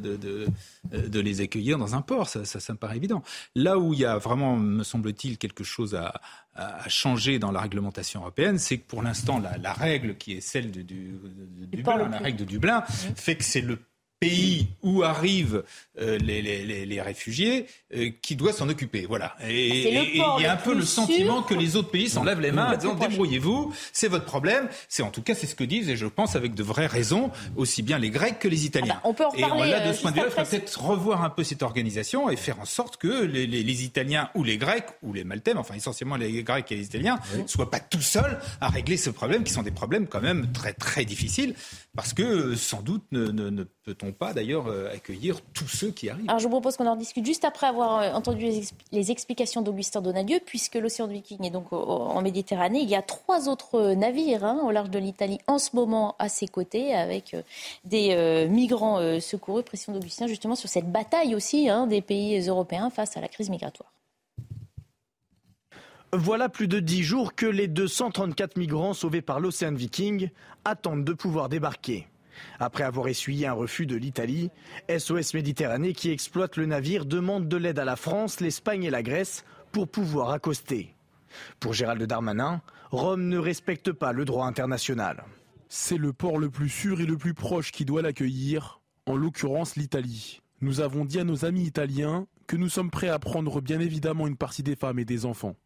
[SPEAKER 2] de, les accueillir dans un port. Ça, ça, ça, me paraît évident. Là où il y a vraiment, me semble-t-il, quelque chose à, à changer dans la réglementation européenne, c'est que pour l'instant, la, la, règle qui est celle de, du, de Dublin, la règle de Dublin, fait que c'est le pays où arrivent euh, les, les, les, réfugiés euh, qui doit s'en occuper. Voilà. Et il y a un peu le sentiment que les autres pays s'enlèvent les mains en disant débrouillez-vous, c'est votre problème. C'est en tout cas c'est ce que disent et je pense avec de vraies raisons aussi bien les Grecs que les Italiens. Ah
[SPEAKER 1] bah, on peut en
[SPEAKER 2] et là de ce point de vue, il faut peut-être revoir un peu cette organisation et faire en sorte que les, les, Italiens ou les Grecs ou les Maltais, enfin essentiellement les Grecs et les Italiens, ne soient pas tout seuls à régler ce problème qui sont des problèmes quand même très très difficiles parce que sans doute ne, ne, ne peut-on pas d'ailleurs euh, accueillir tous ceux qui arrivent.
[SPEAKER 1] Alors je vous propose qu'on en discute juste après avoir euh, entendu les, explications d'Augustin Donadieu, puisque l'océan de Viking est donc en Méditerranée. Il y a trois autres euh, navires hein, au large de l'Italie en ce moment à ses côtés, avec des migrants secourus. Pression d'Augustin justement sur cette bataille aussi hein, des pays européens face à la crise migratoire.
[SPEAKER 13] Voilà plus de dix jours que les 234 migrants sauvés par l'Océan Viking attendent de pouvoir débarquer. Après avoir essuyé un refus de l'Italie, SOS Méditerranée qui exploite le navire demande de l'aide à la France, l'Espagne et la Grèce pour pouvoir accoster. Pour Gérald Darmanin, Rome ne respecte pas le droit international.
[SPEAKER 14] C'est le port le plus sûr et le plus proche qui doit l'accueillir, en l'occurrence l'Italie. Nous avons dit à nos amis italiens que nous sommes prêts à prendre bien évidemment une partie des femmes et des enfants.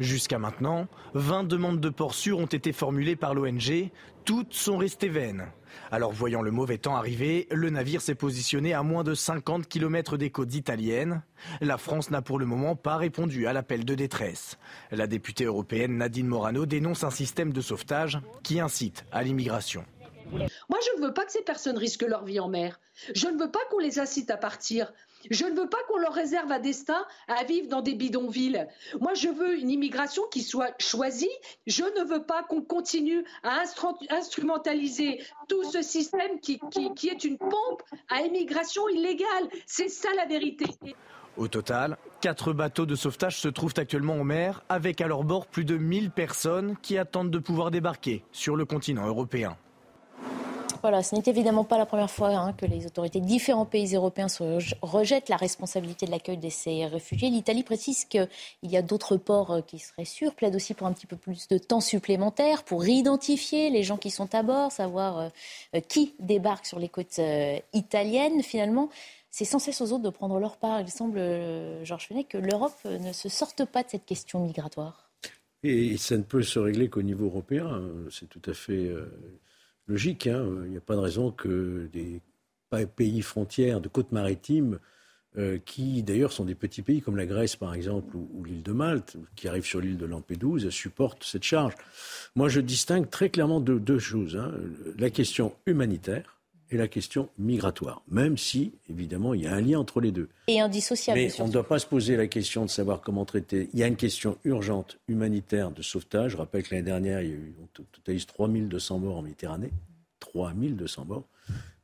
[SPEAKER 13] Jusqu'à maintenant, 20 demandes de port sûr ont été formulées par l'ONG. Toutes sont restées vaines. Alors voyant le mauvais temps arriver, le navire s'est positionné à moins de 50 km des côtes italiennes. La France n'a pour le moment pas répondu à l'appel de détresse. La députée européenne Nadine Morano dénonce un système de sauvetage qui incite à l'immigration.
[SPEAKER 12] Moi, je ne veux pas que ces personnes risquent leur vie en mer. Je ne veux pas qu'on les incite à partir. Je ne veux pas qu'on leur réserve un destin à vivre dans des bidonvilles. Moi, je veux une immigration qui soit choisie. Je ne veux pas qu'on continue à instrumentaliser tout ce système qui, est une pompe à immigration illégale. C'est ça la vérité.
[SPEAKER 13] Au total, quatre bateaux de sauvetage se trouvent actuellement en mer, avec à leur bord plus de 1000 personnes qui attendent de pouvoir débarquer sur le continent européen.
[SPEAKER 1] Voilà, ce n'est évidemment pas la première fois hein, que les autorités de différents pays européens rejettent la responsabilité de l'accueil de ces réfugiés. L'Italie précise qu'il y a d'autres ports euh, qui seraient sûrs, plaide aussi pour un petit peu plus de temps supplémentaire pour identifier les gens qui sont à bord, savoir euh, euh, qui débarque sur les côtes italiennes. Finalement, c'est sans cesse aux autres de prendre leur part. Il semble, Georges Fenet, que l'Europe ne se sorte pas de cette question migratoire.
[SPEAKER 6] Et ça ne peut se régler qu'au niveau européen. C'est tout à fait logique. Hein. Il n'y a pas de raison que des pays frontières de côtes maritimes, euh, qui d'ailleurs sont des petits pays comme la Grèce par exemple ou, l'île de Malte, qui arrivent sur l'île de Lampedusa, supportent cette charge. Moi, je distingue très clairement deux, deux choses. Hein. La question humanitaire et la question migratoire, même si, évidemment, il y a un lien entre les deux.
[SPEAKER 1] Et indissociable.
[SPEAKER 6] Mais on ne doit pas se poser la question de savoir comment traiter. Il y a une question urgente humanitaire de sauvetage. Je rappelle que l'année dernière, il y a eu, on totalise 3200 morts en Méditerranée. 3200 morts.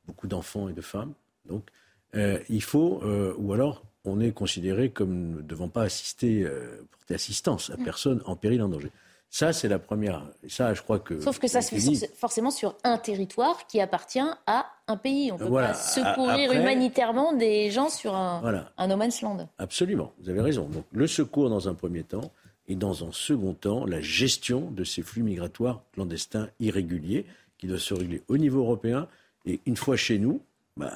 [SPEAKER 6] Beaucoup d'enfants et de femmes. Donc, euh, il faut, euh, ou alors, on est considéré comme ne devant pas assister, euh, porter assistance à personne en péril, en danger. Ça, c'est la première. Ça, je crois que.
[SPEAKER 1] Sauf que ça se fait forcément sur un territoire qui appartient à un pays. On ne peut pas secourir humanitairement des gens sur un, un no man's land.
[SPEAKER 6] Absolument, vous avez raison. Donc, le secours dans un premier temps et dans un second temps, la gestion de ces flux migratoires clandestins irréguliers qui doit se régler au niveau européen. Et une fois chez nous, bah,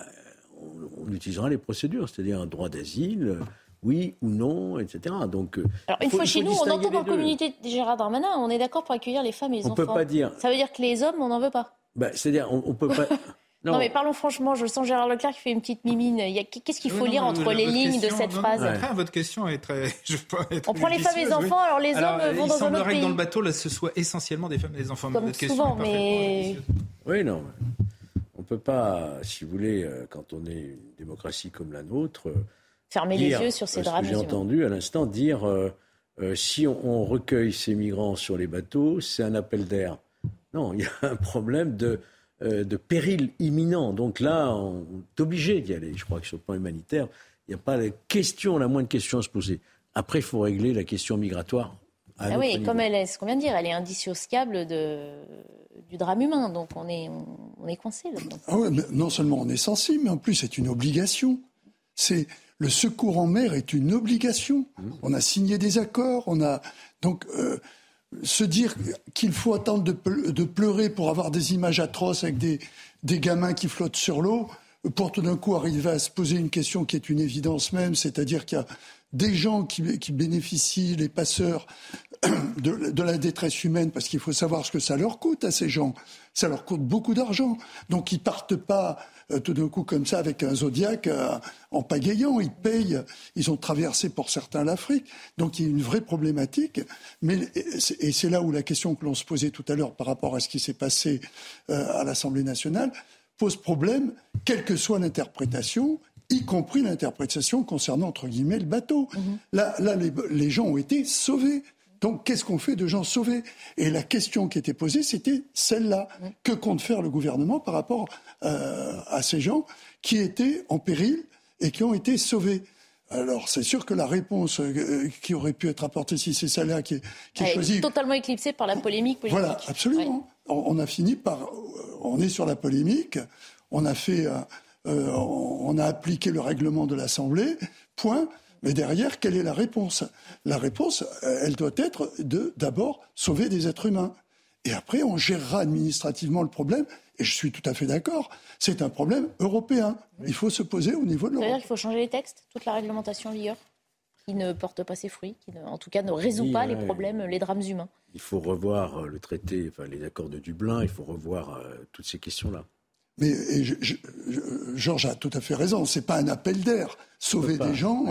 [SPEAKER 6] on, on, utilisera les procédures, c'est-à-dire un droit d'asile oui ou non, etc.
[SPEAKER 1] Donc, euh, Alors, une fois chez nous, on entend dans la communauté de Gérard Darmanin, on est d'accord pour accueillir les femmes et les
[SPEAKER 6] on
[SPEAKER 1] enfants.
[SPEAKER 6] On peut pas dire.
[SPEAKER 1] Ça veut dire que les hommes, on n'en veut pas.
[SPEAKER 6] Bah, c'est-à-dire, on, ne peut pas.
[SPEAKER 1] Non. mais parlons franchement, je sens Gérard Leclerc qui fait une petite mimine. Qu'est-ce qu'il faut lire entre les lignes de cette phrase
[SPEAKER 2] Votre question est très. Je
[SPEAKER 1] pas être On prend les femmes et les enfants, alors les hommes vont dans un autre pays. Il
[SPEAKER 2] semblerait que dans le bateau, là, ce soit essentiellement des femmes et des enfants.
[SPEAKER 1] Comme souvent, mais.
[SPEAKER 6] Oui, non. On ne peut pas, si vous voulez, euh, quand on est une démocratie comme la nôtre,
[SPEAKER 1] fermer les yeux sur ces drames.
[SPEAKER 6] J'ai entendu à l'instant dire euh, euh, si on, recueille ces migrants sur les bateaux, c'est un appel d'air. Non, il y a un problème de, euh, de péril imminent. Donc là, on est obligé d'y aller. Je crois que sur le plan humanitaire, il n'y a pas la question, la moindre question à se poser. Après, il faut régler la question migratoire.
[SPEAKER 1] ah oui, comme elle est, ce qu'on vient de dire, elle est indissociable de, du drame humain. Donc on est, on, est coincé là-dedans.
[SPEAKER 5] Ah oui, mais non seulement on est sensible, mais en plus c'est une obligation. C'est le secours en mer est une obligation. On a signé des accords, on a donc euh, se dire qu'il faut attendre de, pleurer pour avoir des images atroces avec des, des gamins qui flottent sur l'eau, pour tout d'un coup arriver à se poser une question qui est une évidence même, c'est-à-dire qu'il y a des gens qui, qui bénéficient, les passeurs, de, de, la détresse humaine, parce qu'il faut savoir ce que ça leur coûte à ces gens. Ça leur coûte beaucoup d'argent. Donc ils partent pas tout d'un coup comme ça avec un zodiaque euh, en pagayant. Ils payent, ils ont traversé pour certains l'Afrique. Donc il y a une vraie problématique. Mais, et c'est là où la question que l'on se posait tout à l'heure par rapport à ce qui s'est passé euh, à l'Assemblée nationale pose problème, quelle que soit l'interprétation, y compris l'interprétation concernant, entre guillemets, le bateau. Mm-hmm. Là, là les, les gens ont été sauvés. Donc, qu'est-ce qu'on fait de gens sauvés? Et la question qui était posée, c'était celle-là. Que compte faire le gouvernement par rapport euh, à ces gens qui étaient en péril et qui ont été sauvés? Alors, c'est sûr que la réponse euh, qui aurait pu être apportée si c'est celle-là qui est, qui est choisie.
[SPEAKER 1] totalement éclipsée par la polémique politique.
[SPEAKER 5] Voilà, absolument. On, a fini par. Euh, on est sur la polémique. On a fait. on a appliqué le règlement de l'Assemblée. Point. Mais derrière, quelle est la réponse? La réponse, euh, elle doit être de d'abord sauver des êtres humains. Et après, on gérera administrativement le problème. Et je suis tout à fait d'accord. C'est un problème européen. Il faut se poser au niveau de l'Europe.
[SPEAKER 1] C'est-à-dire qu'il faut changer les textes, toute la réglementation en vigueur qui ne porte pas ses fruits, qui en tout cas ne résout pas les problèmes, les drames humains.
[SPEAKER 6] Il faut revoir le traité, enfin les accords de Dublin, il faut revoir toutes ces questions-là.
[SPEAKER 5] Mais Georges a tout à fait raison. C'est pas un appel d'air. Sauver des gens.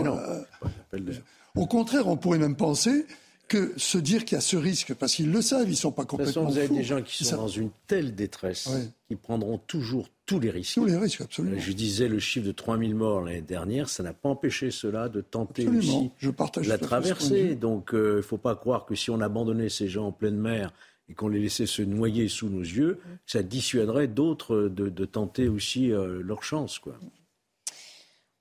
[SPEAKER 5] au contraire, on pourrait même penser que se dire qu'il y a ce risque, parce qu'ils le savent, ils ne sont pas complètement.
[SPEAKER 6] De toute façon, vous avez des gens qui sont dans une telle détresse, qui prendront toujours tous les risques.
[SPEAKER 5] Tous les risques, absolument.
[SPEAKER 6] Je disais le chiffre de 3000 morts l'année dernière, ça n'a pas empêché cela de tenter aussi
[SPEAKER 5] Je partage
[SPEAKER 6] la traversée. Donc il ne faut pas croire que si on abandonnait ces gens en pleine mer et qu'on les laissait se noyer sous nos yeux, ça dissuaderait d'autres de, tenter aussi euh, leur chance. Quoi.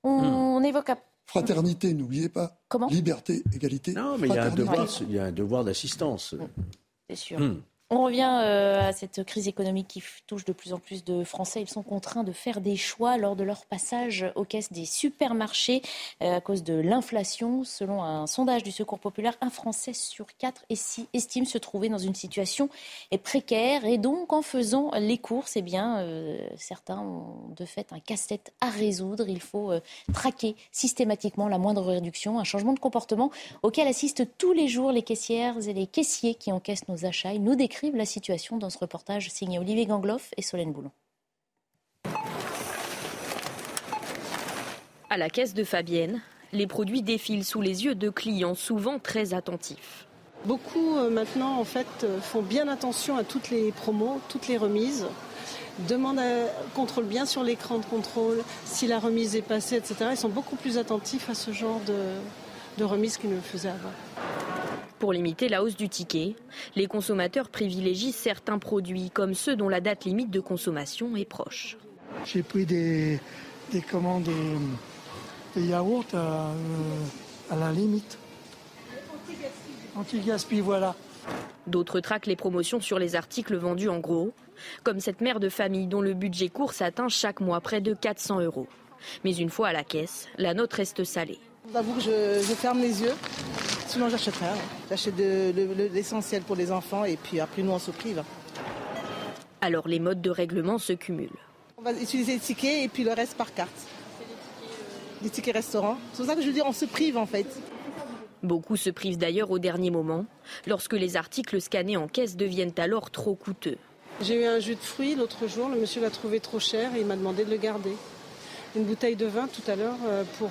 [SPEAKER 1] On, évoque
[SPEAKER 5] Fraternité, n'oubliez pas.
[SPEAKER 1] Comment?
[SPEAKER 5] Liberté, égalité.
[SPEAKER 6] Non, mais il y, a un devoir, il y a un devoir d'assistance.
[SPEAKER 1] C'est sûr. On revient euh, à cette crise économique qui touche de plus en plus de Français. Ils sont contraints de faire des choix lors de leur passage aux caisses des supermarchés euh, à cause de l'inflation. Selon un sondage du Secours populaire, un Français sur quatre estime se trouver dans une situation précaire. Et donc, en faisant les courses, eh bien, euh, certains ont de fait un casse-tête à résoudre. Il faut traquer systématiquement la moindre réduction, un changement de comportement auquel assistent tous les jours les caissières et les caissiers qui encaissent nos achats. Ils nous la situation dans ce reportage signé Olivier Gangloff et Solène Boulon.
[SPEAKER 15] À la caisse de Fabienne, les produits défilent sous les yeux de clients souvent très attentifs.
[SPEAKER 16] Beaucoup euh, maintenant en fait euh, font bien attention à toutes les promos, toutes les remises, demandent, contrôlent bien sur l'écran de contrôle si la remise est passée, etc. Ils sont beaucoup plus attentifs à ce genre de, de remise qu'ils ne le faisaient avant.
[SPEAKER 15] Pour limiter la hausse du ticket, les consommateurs privilégient certains produits comme ceux dont la date limite de consommation est proche.
[SPEAKER 17] J'ai pris des, commandes de, yaourts à, la limite. Anti-gaspi, voilà.
[SPEAKER 15] D'autres traquent les promotions sur les articles vendus en gros, comme cette mère de famille dont le budget course atteint chaque mois près de 400 euros. Mais une fois à la caisse, la note reste salée.
[SPEAKER 16] J'avoue que je, ferme les yeux. Sinon, j'achèterai. J'achète l'essentiel pour les enfants et puis après, nous, on se prive.
[SPEAKER 15] Alors, les modes de règlement se cumulent.
[SPEAKER 16] On va utiliser les tickets et puis le reste par carte. Les tickets restaurants. C'est pour ça que je veux dire, on se prive en fait.
[SPEAKER 15] Beaucoup se privent d'ailleurs au dernier moment, lorsque les articles scannés en caisse deviennent alors trop coûteux.
[SPEAKER 16] J'ai eu un jus de fruits l'autre jour, le monsieur l'a trouvé trop cher et il m'a demandé de le garder une bouteille de vin tout à l'heure euh, pour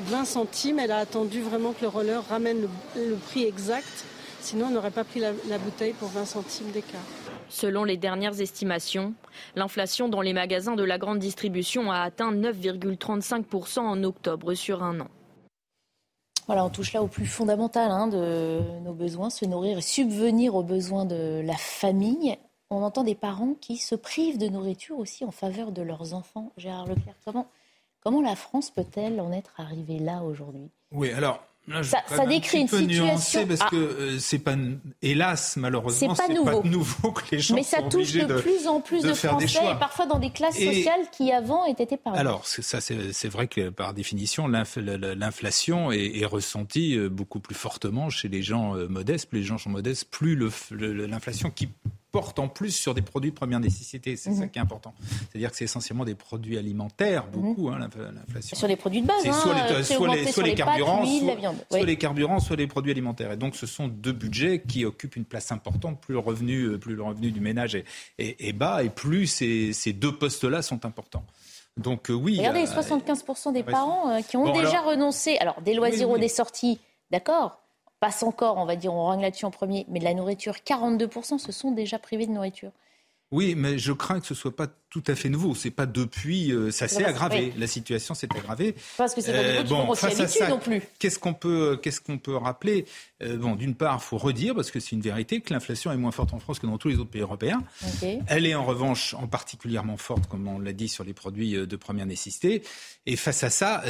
[SPEAKER 16] 20 centimes. Elle a attendu vraiment que le roller ramène le, prix exact. Sinon, on n'aurait pas pris la, bouteille pour 20 centimes d'écart.
[SPEAKER 15] Selon les dernières estimations, l'inflation dans les magasins de la grande distribution a atteint 9,35% en octobre sur un an.
[SPEAKER 1] Voilà, on touche là au plus fondamental hein, de nos besoins, se nourrir et subvenir aux besoins de la famille. On entend des parents qui se privent de nourriture aussi en faveur de leurs enfants. Gérard Leclerc, comment, Comment la France peut-elle en être arrivée là aujourd'hui?
[SPEAKER 2] Oui, alors.
[SPEAKER 1] ça, décrit une situation.
[SPEAKER 2] parce que euh, c'est pas, hélas, malheureusement, c'est pas, pas, nouveau que les gens
[SPEAKER 1] Mais ça touche de, plus en plus de, Français et parfois dans des classes sociales qui avant étaient épargnées.
[SPEAKER 2] Alors, ça, c'est vrai que par définition, l'inflation est, ressentie euh, beaucoup plus fortement chez les gens euh, modestes. Plus les gens sont modestes, plus l'inflation qui porte en plus sur des produits de première nécessité. C'est ça mhm. qui est important. C'est-à-dire que c'est essentiellement des produits alimentaires, beaucoup, hein, l'inflation.
[SPEAKER 1] Sur les produits de base,
[SPEAKER 2] hein, soit, les, soit, les, carburants, soit, les carburants, soit les produits alimentaires. Et donc, ce sont deux budgets qui occupent une place importante. Plus le revenu, euh, plus le revenu du ménage est, bas, et plus ces, ces deux postes-là sont importants. Donc euh, oui.
[SPEAKER 1] Regardez, 75% des parents euh, qui ont déjà renoncé. Alors, des loisirs ou des sorties, d'accord passe encore, on va dire, on règne là-dessus en premier, mais de la nourriture, 42% se sont déjà privés de nourriture.
[SPEAKER 2] Oui, mais je crains que ce soit pas tout à fait nouveau. C'est pas depuis, euh, ça s'est aggravé. La situation s'est aggravée.
[SPEAKER 1] Parce que c'est pas euh, bon, face à ça, non plus.
[SPEAKER 2] Qu'est-ce qu'on peut, qu'est-ce qu'on peut rappeler? Euh, Bon, d'une part, il faut redire parce que c'est une vérité que l'inflation est moins forte en France que dans tous les autres pays européens. Elle est en revanche en particulièrement forte, comme on l'a dit, sur les produits de première nécessité. Et face à ça,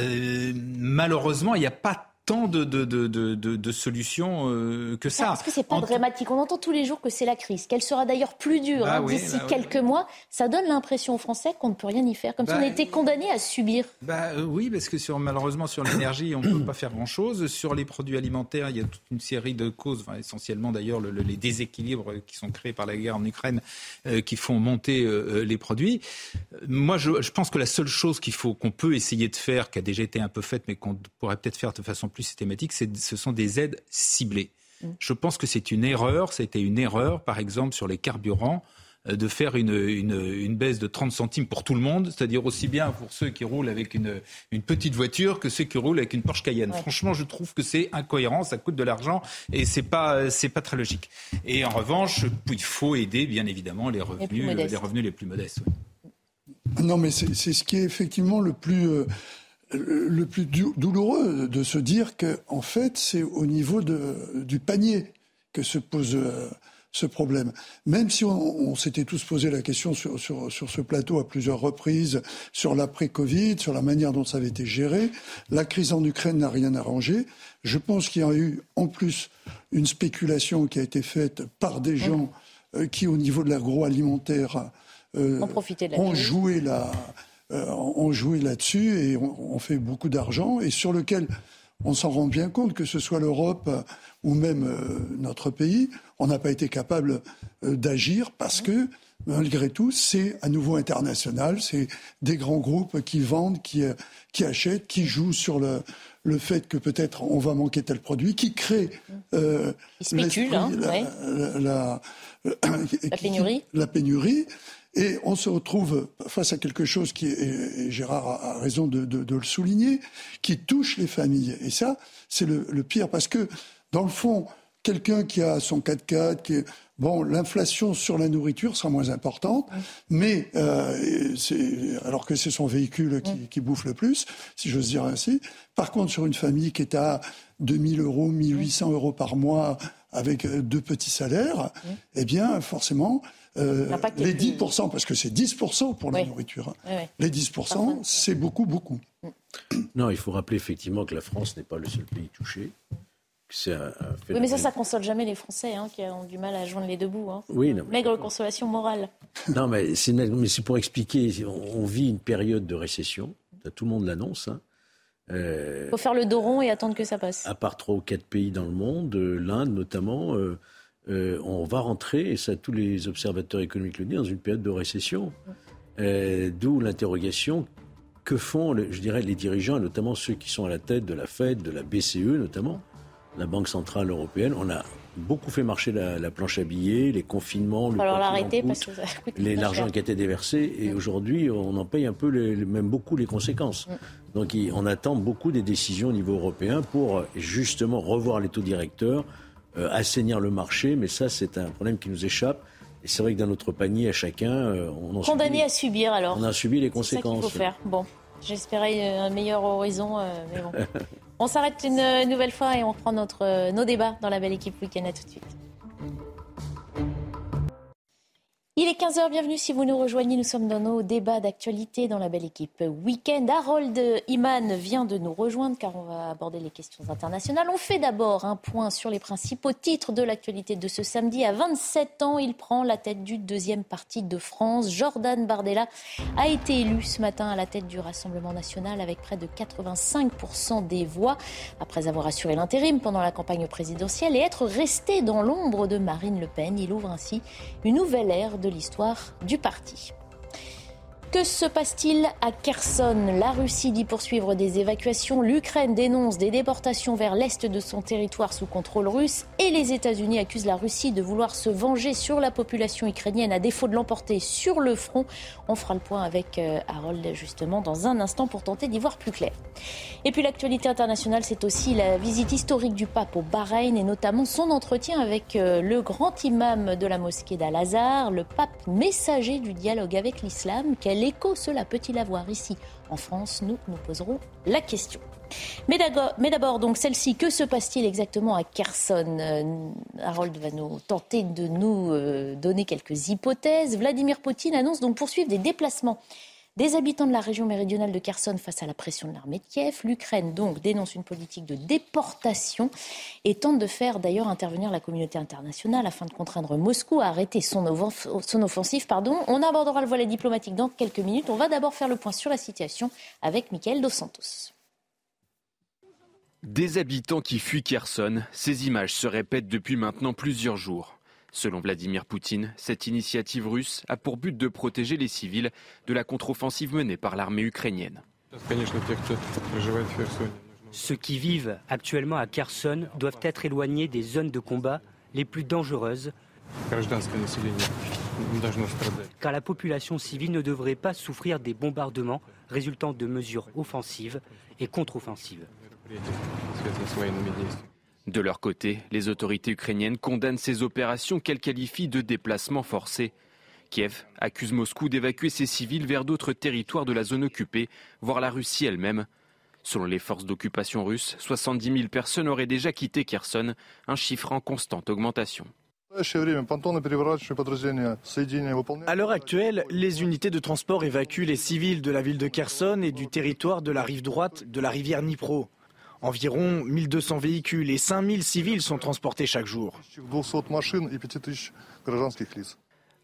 [SPEAKER 2] malheureusement, il n'y a pas tant de, de, de, de solutions euh, que ça.
[SPEAKER 1] Parce que c'est pas dramatique. On entend tous les jours que c'est la crise, qu'elle sera d'ailleurs plus dure bah hein, d'ici bah quelques mois. Ça donne l'impression aux Français qu'on ne peut rien y faire, comme si on bah, était condamné à subir.
[SPEAKER 2] Bah, euh, oui, parce que sur, malheureusement sur l'énergie, on ne peut pas faire grand-chose. Sur les produits alimentaires, il y a toute une série de causes, essentiellement d'ailleurs les déséquilibres qui sont créés par la guerre en Ukraine, euh, qui font monter les produits. Moi, je, je, pense que la seule chose qu'il faut, qu'on peut essayer de faire, qui a déjà été un peu faite, mais qu'on pourrait peut-être faire de façon plus systématique, ce sont des aides ciblées. Mm. Je pense que c'est une erreur, c'était une erreur, par exemple, sur les carburants euh, de faire une, une, baisse de 30 centimes pour tout le monde, c'est-à-dire aussi bien pour ceux qui roulent avec une, une, petite voiture que ceux qui roulent avec une Porsche Cayenne. Franchement, je trouve que c'est incohérent, ça coûte de l'argent et c'est pas c'est pas très logique. Et en revanche, il faut aider bien évidemment les revenus les, revenus les plus modestes.
[SPEAKER 5] Non, mais c'est ce qui est effectivement le plus euh, le plus douloureux de se dire que en fait c'est au niveau de, du panier que se pose euh, ce problème. Même si on, s'était tous posé la question sur, sur, sur, ce plateau à plusieurs reprises, sur l'après-Covid, sur la manière dont ça avait été géré, la crise en Ukraine n'a rien arrangé. Je pense qu'il y a eu en plus une spéculation qui a été faite par des gens euh, qui, au niveau de l'agroalimentaire,
[SPEAKER 1] euh,
[SPEAKER 5] ont joué la, euh, joué là-dessus et on, on fait beaucoup d'argent et sur lequel on s'en rend bien compte, que ce soit l'Europe ou même euh, notre pays, on n'a pas été capable euh, d'agir parce que, malgré tout, c'est à nouveau international. C'est des grands groupes qui vendent, qui, euh, qui achètent, qui jouent sur le, le fait que peut-être on va manquer tel produit, qui créent
[SPEAKER 1] euh, hein,
[SPEAKER 5] la,
[SPEAKER 1] la, pénurie.
[SPEAKER 5] la pénurie. Et on se retrouve face à quelque chose qui, et Gérard a raison de, de, de, le souligner, qui touche les familles. Et ça, c'est le, le, pire, parce que dans le fond, quelqu'un qui a son 4x4, qui bon, l'inflation sur la nourriture sera moins importante, mais euh, alors que c'est son véhicule qui, qui, bouffe le plus, si j'ose dire ainsi. Par contre, sur une famille qui est à 2000 euros, 1800 euros par mois avec euh, deux petits salaires, eh bien, forcément, euh, les 10%, parce que c'est 10% pour la nourriture, hein. les 10%, c'est beaucoup, beaucoup.
[SPEAKER 6] Non, il faut rappeler effectivement que la France n'est pas le seul pays touché.
[SPEAKER 1] oui, mais ça, ça console jamais les Français hein, qui ont du mal à joindre les deux bouts. Hein.
[SPEAKER 6] Oui,
[SPEAKER 1] Maigre consolation morale.
[SPEAKER 6] Non, mais c'est pour expliquer. On, vit une période de récession. Tout le monde l'annonce.
[SPEAKER 1] Il euh, faut faire le dos rond et attendre que ça passe.
[SPEAKER 6] À part trois ou quatre pays dans le monde, euh, l'Inde notamment, euh, on va rentrer, et ça tous les observateurs économiques le disent, dans une période de récession. Euh, d'où l'interrogation que font, je dirais, les dirigeants, notamment ceux qui sont à la tête de la Fed, de la BCE notamment, la Banque Centrale Européenne. On a beaucoup fait marcher la, planche à billets, les confinements, le
[SPEAKER 1] Alors l'arrêter parce que
[SPEAKER 6] l'argent qui a été déversé. Et mm. aujourd'hui, on en paye un peu, même beaucoup les conséquences. Mm. Donc on attend beaucoup des décisions au niveau européen pour justement revoir les taux directeurs, euh, assainir le marché, mais ça, c'est un problème qui nous échappe. Et c'est vrai que dans notre panier, à chacun, euh, on en
[SPEAKER 1] Condamné à subir alors.
[SPEAKER 6] On a subi les conséquences.
[SPEAKER 1] C'est ça qu'il faut faire. Bon, j'espérais un meilleur horizon, euh, mais bon. on s'arrête une nouvelle fois et on reprend notre, nos débats dans la belle équipe week-end. À tout de suite. Il est 15h, bienvenue si vous nous rejoignez. Nous sommes dans nos débats d'actualité dans la belle équipe Week-end. Harold Iman vient de nous rejoindre car on va aborder les questions internationales. On fait d'abord un point sur les principaux titres de l'actualité de ce samedi. À 27 ans, il prend la tête du deuxième parti de France. Jordan Bardella a été élu ce matin à la tête du Rassemblement national avec près de 85% des voix après avoir assuré l'intérim pendant la campagne présidentielle et être resté dans l'ombre de Marine Le Pen. Il ouvre ainsi une nouvelle ère de l'histoire du parti. Que se passe-t-il à Kherson? La Russie dit poursuivre des évacuations, l'Ukraine dénonce des déportations vers l'est de son territoire sous contrôle russe et les États-Unis accusent la Russie de vouloir se venger sur la population ukrainienne à défaut de l'emporter sur le front. On fera le point avec euh, Harold justement dans un instant pour tenter d'y voir plus clair. Et puis l'actualité internationale, c'est aussi la visite historique du pape au Bahreïn et notamment son entretien avec euh, le grand imam de la mosquée d'Al-Azhar, le pape messager du dialogue avec l'islam l'écho cela peut-il avoir ici en France Nous nous poserons la question. Mais d'abord, donc celle-ci, que se passe-t-il exactement à Kherson euh, Harold va nous tenter de nous euh, donner quelques hypothèses. Vladimir Poutine annonce donc poursuivre des déplacements des habitants de la région méridionale de Kherson face à la pression de l'armée de Kiev. L'Ukraine donc dénonce une politique de déportation et tente de faire d'ailleurs intervenir la communauté internationale afin de contraindre Moscou à arrêter son, offensive. Pardon. On abordera le volet diplomatique dans quelques minutes. On va d'abord faire le point sur la situation avec Michael Dos Santos.
[SPEAKER 18] Des habitants qui fuient Kherson, ces images se répètent depuis maintenant plusieurs jours. Selon Vladimir Poutine, cette initiative russe a pour but de protéger les civils de la contre-offensive menée par l'armée ukrainienne.
[SPEAKER 19] Ceux qui vivent actuellement à Kherson doivent être éloignés des zones de combat les plus dangereuses, car la population civile ne devrait pas souffrir des bombardements résultant de mesures offensives et contre-offensives.
[SPEAKER 18] De leur côté, les autorités ukrainiennes condamnent ces opérations qu'elles qualifient de déplacements forcés. Kiev accuse Moscou d'évacuer ses civils vers d'autres territoires de la zone occupée, voire la Russie elle-même. Selon les forces d'occupation russes, 70 000 personnes auraient déjà quitté Kherson, un chiffre en constante augmentation.
[SPEAKER 13] À l'heure actuelle, les unités de transport évacuent les civils de la ville de Kherson et du territoire de la rive droite de la rivière Dnipro. Environ 1200 véhicules et 5000 civils sont transportés chaque jour.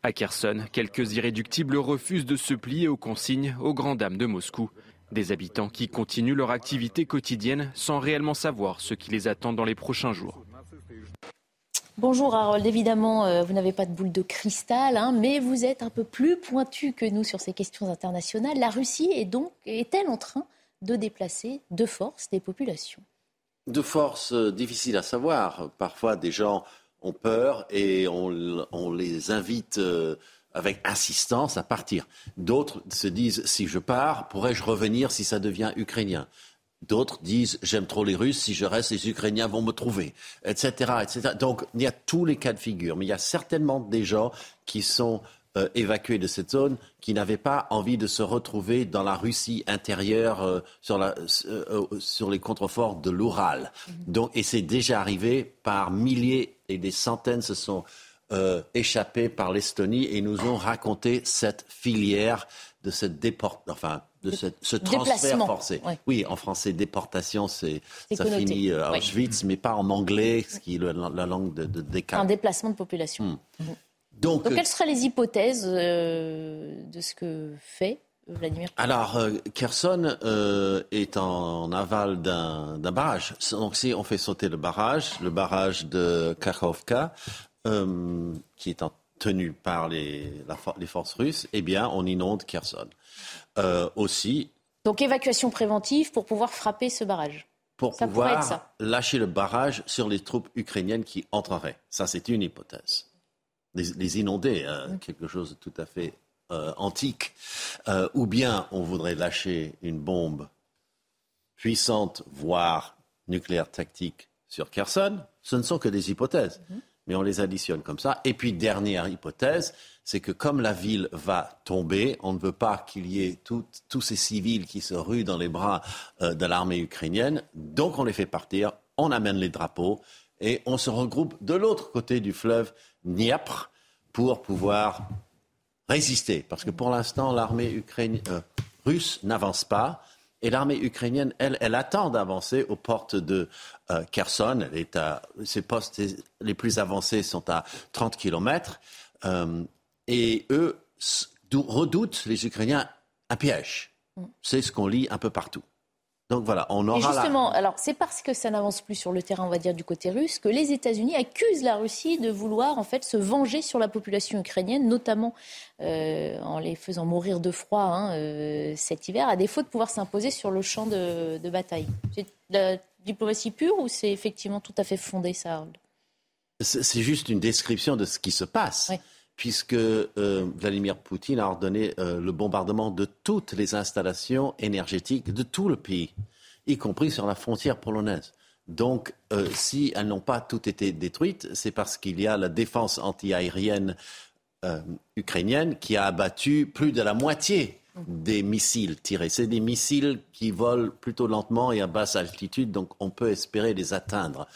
[SPEAKER 18] À Kherson, quelques irréductibles refusent de se plier aux consignes aux grandes dames de Moscou. Des habitants qui continuent leur activité quotidienne sans réellement savoir ce qui les attend dans les prochains jours.
[SPEAKER 1] Bonjour Harold, évidemment, euh, vous n'avez pas de boule de cristal, hein, mais vous êtes un peu plus pointu que nous sur ces questions internationales. La Russie est donc est-elle en train de déplacer de force des populations
[SPEAKER 20] De force euh, difficile à savoir. Parfois, des gens ont peur et on, les invite euh, avec insistance à partir. D'autres se disent si je pars, pourrais-je revenir si ça devient ukrainien? D'autres disent j'aime trop les Russes, si je reste, les Ukrainiens vont me trouver, etc., etc. Donc il y a tous les cas de figure, mais il y a certainement des gens qui sont euh, évacués de cette zone qui n'avaient pas envie de se retrouver dans la Russie intérieure euh, sur, la, euh, sur, les contreforts de l'Oural. Mhm. Donc, et c'est déjà arrivé par milliers et des centaines se sont échappés par l'Estonie et nous ont raconté cette filière de cette déport, enfin de ce, transfert forcé. Oui, en français, déportation, c'est ça finit à Auschwitz, mais pas en anglais, ce qui est la, langue de, de
[SPEAKER 1] Un déplacement de population. Hmm. Donc, quelles seraient les hypothèses euh, de ce que fait Vladimir Poutine?
[SPEAKER 20] Alors, euh, Kherson euh, est en, aval d'un barrage. Donc, si on fait sauter le barrage, le barrage de Kakhovka, qui est tenu par les, les, forces russes, eh bien, on inonde Kherson. aussi.
[SPEAKER 1] Donc, évacuation préventive pour pouvoir frapper ce barrage
[SPEAKER 20] pour pouvoir lâcher le barrage sur les troupes ukrainiennes qui entreraient. Ça, c'est une hypothèse les, inonder, hein, quelque chose de tout à fait euh, antique, euh, ou bien on voudrait lâcher une bombe puissante, voire nucléaire tactique sur Kherson, ce ne sont que des hypothèses. Mhm. Mais on les additionne comme ça. Et puis, dernière hypothèse, c'est que comme la ville va tomber, on ne veut pas qu'il y ait tous ces civils qui se ruent dans les bras euh, de l'armée ukrainienne. Donc, on les fait partir, on amène les drapeaux et on se regroupe de l'autre côté du fleuve Dniepr pour pouvoir résister. Parce que pour l'instant, l'armée euh, russe n'avance pas. Et l'armée ukrainienne, elle, elle attend d'avancer aux portes de euh, Kherson. ses postes les plus avancés sont à 30 km. Euh, et eux redoutent, les Ukrainiens, un piège. Mm. C'est ce qu'on lit un peu partout. Donc voilà, on aura.
[SPEAKER 1] Et justement, alors c'est parce que ça n'avance plus sur le terrain, on va dire, du côté russe, que les États-Unis accusent la Russie de vouloir en fait se venger sur la population ukrainienne, notamment euh, en les faisant mourir de froid hein, euh, cet hiver, à défaut de pouvoir s'imposer sur le champ de, bataille. C'est la diplomatie pure ou c'est effectivement tout à fait fondé, ça,
[SPEAKER 20] C'est juste une description de ce qui se passe puisque euh, Vladimir Poutine a ordonné euh, le bombardement de toutes les installations énergétiques de tout le pays, y compris sur la frontière polonaise. Donc, euh, si elles n'ont pas toutes été détruites, c'est parce qu'il y a la défense antiaérienne ukrainienne qui a abattu plus de la moitié des missiles tirés. C'est des missiles qui volent plutôt lentement et à basse altitude, donc on peut espérer les atteindre.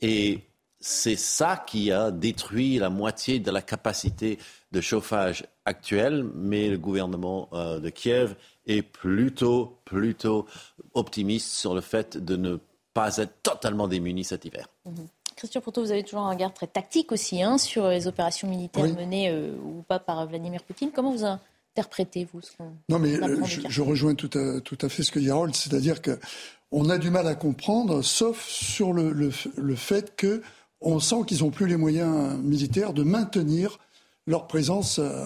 [SPEAKER 20] Et c'est ça qui a détruit la moitié de la capacité de chauffage actuelle, mais le gouvernement euh, de Kiev est plutôt, plutôt optimiste sur le fait de ne pas être totalement démuni cet hiver.
[SPEAKER 1] Mhm. Christian Porto, vous avez toujours un regard très tactique aussi hein, sur les opérations militaires menées euh, ou pas par Vladimir Poutine. Comment vous interprétez, vous ce
[SPEAKER 5] Non, mais euh, je, rejoins tout à, tout à, fait ce que dit Harold, c'est-à-dire que on a du mal à comprendre, sauf sur le, le fait que on sent qu'ils n'ont plus les moyens militaires de maintenir leur présence euh,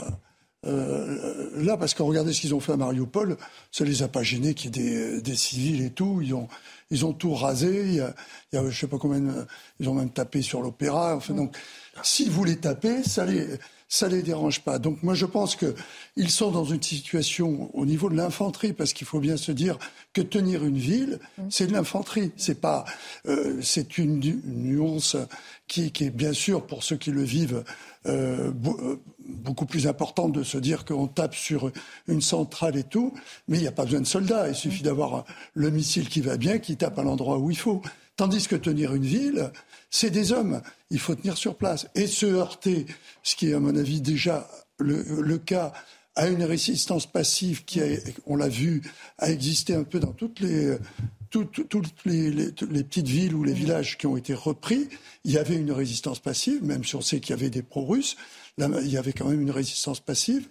[SPEAKER 5] euh, là, parce que regardez ce qu'ils ont fait à Mariupol, ça les a pas gênés qu'il y ait des, des, civils et tout. Ils ont, ils ont tout rasé. Il y a, il y a je sais pas combien, ils ont même tapé sur l'opéra. Enfin, donc, s'ils voulaient taper, ça les, ça les dérange pas. Donc moi je pense qu'ils sont dans une situation au niveau de l'infanterie, parce qu'il faut bien se dire que tenir une ville, c'est de l'infanterie. C'est pas, euh, c'est une, une, nuance qui, qui, est bien sûr pour ceux qui le vivent euh, beaucoup plus importante de se dire qu'on tape sur une centrale et tout, mais il n'y a pas besoin de soldats. Il suffit d'avoir le missile qui va bien, qui tape à l'endroit où il faut. Tandis que tenir une ville, c'est des hommes. Il faut tenir sur place. Et se heurter, ce qui est à mon avis déjà le, cas, à une résistance passive qui, on l'a vu, a existé un peu dans toutes les, petites villes ou les villages qui ont été repris. Il y avait une résistance passive, même si on sait qu'il y avait des pro-russes. Il y avait quand même une résistance passive.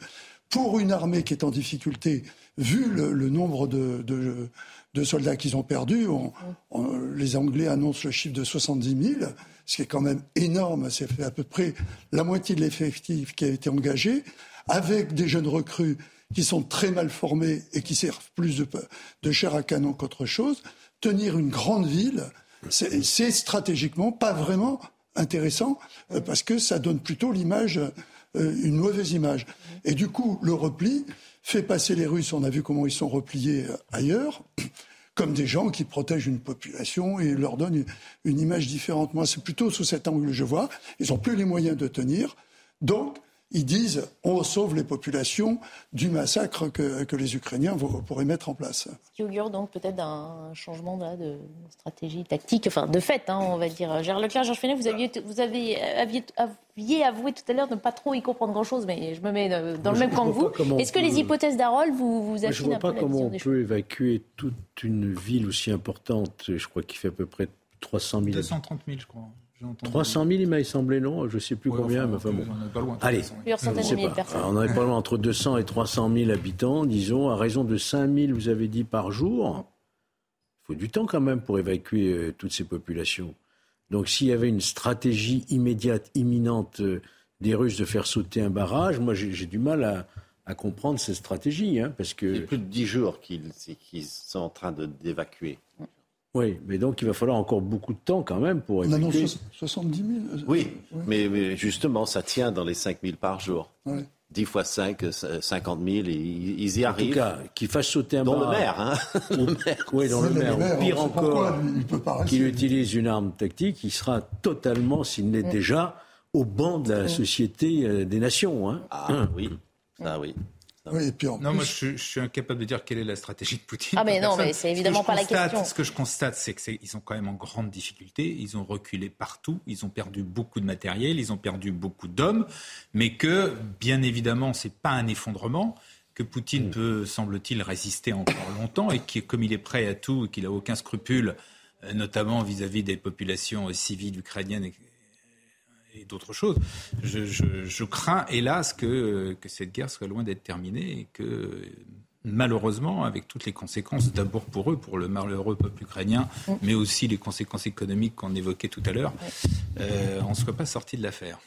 [SPEAKER 5] Pour une armée qui est en difficulté, vu le, nombre de, de soldats qu'ils ont perdus. Les Anglais annoncent le chiffre de 70 000, ce qui est quand même énorme. C'est à peu près la moitié de l'effectif qui a été engagé, avec des jeunes recrues qui sont très mal formés et qui servent plus de, de chair à canon qu'autre chose. Tenir une grande ville, c'est stratégiquement pas vraiment intéressant euh, parce que ça donne plutôt l'image, euh, une mauvaise image. Et du coup, le repli, fait passer les Russes, on a vu comment ils sont repliés ailleurs, comme des gens qui protègent une population et leur donnent une, image différente. Moi, c'est plutôt sous cet angle que je vois. Ils n'ont plus les moyens de tenir. Donc, ils disent on sauve les populations du massacre que, que les Ukrainiens pourraient mettre en place.
[SPEAKER 1] Ce qui augure donc peut-être un changement de, de, stratégie tactique, enfin de fait, hein, on va dire. Gérard Leclerc, Georges Fenet, vous, aviez, vous avez, aviez, aviez, avoué tout à l'heure de ne pas trop y comprendre grand-chose, mais je me mets dans le même camp que vous. Est-ce que les hypothèses d'Harold vous, vous affinent
[SPEAKER 6] Je ne vois
[SPEAKER 1] pas
[SPEAKER 6] comment on peut
[SPEAKER 1] choses.
[SPEAKER 6] évacuer toute une ville aussi importante, je crois qu'il fait à peu près 300 000
[SPEAKER 2] 230 000, je crois.
[SPEAKER 6] 300 000, il m'a semblé, non Je ne sais plus
[SPEAKER 2] ouais,
[SPEAKER 6] combien,
[SPEAKER 2] enfin,
[SPEAKER 6] mais enfin bon.
[SPEAKER 2] On pas loin,
[SPEAKER 6] Allez,
[SPEAKER 1] Plusieurs centaines de milliers de personnes.
[SPEAKER 6] on n'en est pas loin entre 200 et 300 000 habitants, disons, à raison de 5 000, vous avez dit, par jour. Il faut du temps quand même pour évacuer euh, toutes ces populations. Donc s'il y avait une stratégie immédiate, imminente euh, des Russes de faire sauter un barrage, moi j'ai du mal à, à, comprendre cette stratégie. Hein, parce que...
[SPEAKER 20] C'est plus de 10 jours qu'ils qu sont en train d'évacuer.
[SPEAKER 6] Oui, mais donc il va falloir encore beaucoup de temps quand même pour
[SPEAKER 5] On annonce 70 000
[SPEAKER 20] Oui, ouais. mais, mais, justement, ça tient dans les 5 000 par jour.
[SPEAKER 5] Ouais.
[SPEAKER 20] 10 fois 5, 50 000, et ils y arrivent.
[SPEAKER 6] En tout cas, qu'ils fassent sauter un
[SPEAKER 20] dans
[SPEAKER 6] barrage.
[SPEAKER 20] le maire, hein
[SPEAKER 6] le maire. Oui, dans le maire.
[SPEAKER 5] maire.
[SPEAKER 6] Pire encore, qu'il utilise une arme tactique, il sera totalement, s'il n'est déjà, au banc de la société euh, des nations. Hein.
[SPEAKER 20] Ah
[SPEAKER 6] Hein.
[SPEAKER 20] oui, ça oui.
[SPEAKER 5] Oui, et puis en
[SPEAKER 2] non,
[SPEAKER 5] plus...
[SPEAKER 2] moi, je, je, suis incapable de dire quelle est la stratégie de Poutine.
[SPEAKER 1] Ah, mais non,
[SPEAKER 2] Personne.
[SPEAKER 1] mais c'est évidemment pas
[SPEAKER 2] constate,
[SPEAKER 1] la question.
[SPEAKER 2] Ce que je constate, c'est qu'ils sont quand même en grande difficulté. Ils ont reculé partout. Ils ont perdu beaucoup de matériel. Ils ont perdu beaucoup d'hommes. Mais que, bien évidemment, c'est pas un effondrement que Poutine peut, semble-t-il, résister encore longtemps et que, comme il est prêt à tout et qu'il n'a aucun scrupule, euh, notamment vis-à-vis des populations euh, civiles ukrainiennes et, d'autres choses, je, je, je, crains, hélas, que, que cette guerre soit loin d'être terminée et que, malheureusement, avec toutes les conséquences, d'abord pour eux, pour le malheureux peuple ukrainien, mais aussi les conséquences économiques qu'on évoquait tout à l'heure, euh, on ne soit pas sorti de l'affaire.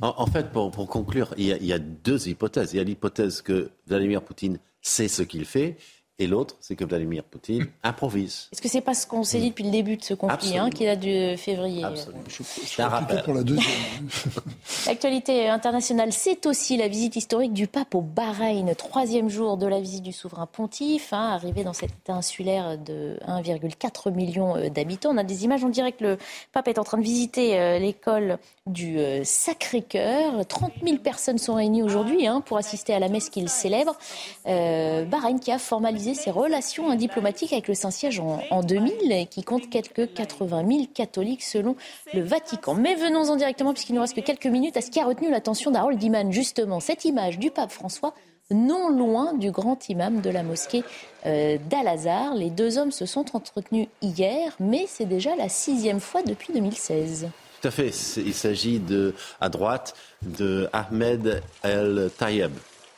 [SPEAKER 20] En, en, fait, pour, pour conclure, il y, a, il y, a, deux hypothèses. Il y a l'hypothèse que Vladimir Poutine sait ce qu'il fait, et l'autre, c'est que Vladimir Poutine improvise.
[SPEAKER 1] Est-ce que c'est pas ce qu'on s'est dit depuis le début de ce conflit, hein, qui date de février
[SPEAKER 20] Absolument.
[SPEAKER 5] Je, je suis plutôt pour la deuxième.
[SPEAKER 1] L'actualité internationale, c'est aussi la visite historique du pape au Bahreïn, troisième jour de la visite du souverain pontife, hein, arrivé dans cet état insulaire de 1,4 million d'habitants. On a des images, on dirait que le pape est en train de visiter euh, l'école du Sacré-Cœur. 30 000 personnes sont réunies aujourd'hui hein, pour assister à la messe qu'il célèbre. Euh, Bahreïn qui a formalisé ses relations diplomatiques avec le Saint-Siège en, en, 2000 et qui compte quelques 80 000 catholiques selon le Vatican. Mais venons-en directement, puisqu'il nous reste que quelques minutes, à ce qui a retenu l'attention d'Harold Iman, justement, cette image du pape François non loin du grand imam de la mosquée euh, d'Al-Azhar. Les deux hommes se sont entretenus hier, mais c'est déjà la sixième fois depuis 2016.
[SPEAKER 20] Tout à fait. Il s'agit de, à droite de Ahmed El Tayeb,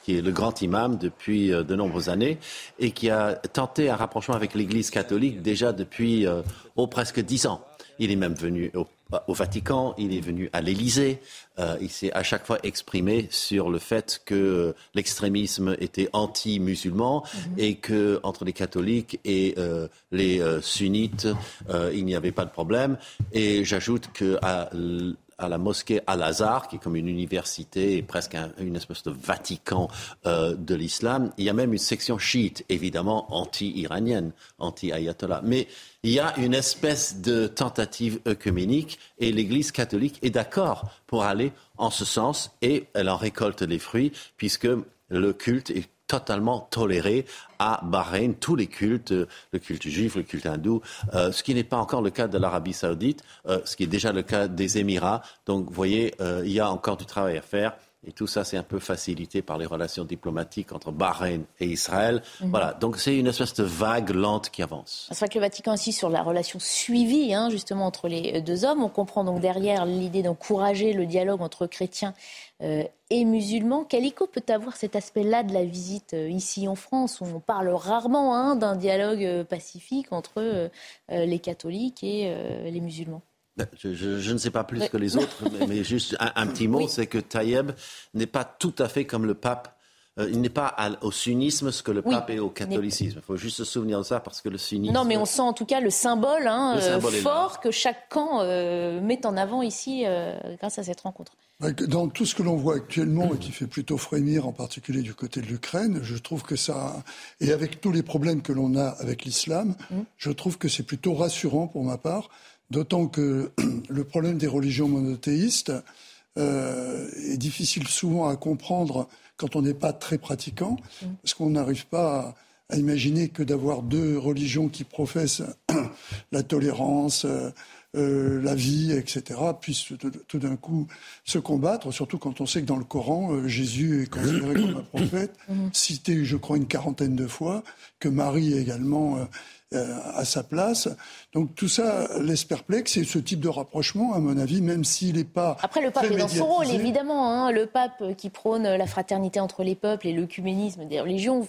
[SPEAKER 20] qui est le grand imam depuis euh, de nombreuses années et qui a tenté un rapprochement avec l'Église catholique déjà depuis euh, oh, presque dix ans. Il est même venu au, au Vatican, il est venu à l'Élysée. Euh, il s'est à chaque fois exprimé sur le fait que l'extrémisme était anti-musulman mhm. et que entre les catholiques et euh, les euh, sunnites, il n'y avait pas de problème. Et j'ajoute que à, à la mosquée Al-Azhar, qui est comme une université et presque une espèce de Vatican de l'islam. Il y a même une section chiite, évidemment anti-iranienne, anti-ayatollah. Mais il y a une espèce de tentative œcuménique et l'Église catholique est d'accord pour aller en ce sens et elle en récolte les fruits puisque le culte est totalement toléré à Bahreïn, tous les cultes, le culte juif, le culte hindou, euh, ce qui n'est pas encore le cas de l'Arabie saoudite, euh, ce qui est déjà le cas des Émirats. Donc, vous voyez, euh, il y a encore du travail à faire. Et tout ça, c'est un peu facilité par les relations diplomatiques entre Bahreïn et Israël. Mhm. Voilà, donc c'est une espèce de vague lente qui avance.
[SPEAKER 1] C'est vrai que le Vatican insiste sur la relation suivie, hein, justement, entre les deux hommes. On comprend donc derrière l'idée d'encourager le dialogue entre chrétiens euh, et musulmans. Quel écho peut avoir cet aspect-là de la visite euh, ici en France où on parle rarement hein, d'un dialogue euh, pacifique entre les catholiques et les musulmans?
[SPEAKER 20] Ben, je, ne sais pas plus que les autres, mais, juste un, petit mot, c'est que Taïeb n'est pas tout à fait comme le pape. Euh, il n'est pas au sunnisme ce que le pape est au catholicisme. Il faut juste se souvenir de ça parce que le sunnisme.
[SPEAKER 1] Non, mais on sent en tout cas le symbole, hein, euh, fort que chaque camp euh, met en avant ici grâce à cette rencontre.
[SPEAKER 5] Dans tout ce que l'on voit actuellement et qui fait plutôt frémir, en particulier du côté de l'Ukraine, je trouve que ça, et avec tous les problèmes que l'on a avec l'islam, mm. je trouve que c'est plutôt rassurant pour ma part D'autant que le problème des religions monothéistes euh, est difficile souvent à comprendre quand on n'est pas très pratiquant, mm. parce qu'on n'arrive pas à, imaginer que d'avoir deux religions qui professent la tolérance, euh, euh, la vie, etc., puissent tout d'un coup se combattre, surtout quand on sait que dans le Coran, Jésus est considéré comme un prophète, cité, je crois, une quarantaine de fois, que Marie également euh, à sa place. Donc tout ça laisse perplexe et ce type de rapprochement, à mon avis, même s'il n'est pas.
[SPEAKER 1] Après, le pape est dans son rôle, évidemment. Hein. le pape qui prône la fraternité entre les peuples et l'œcuménisme des religions.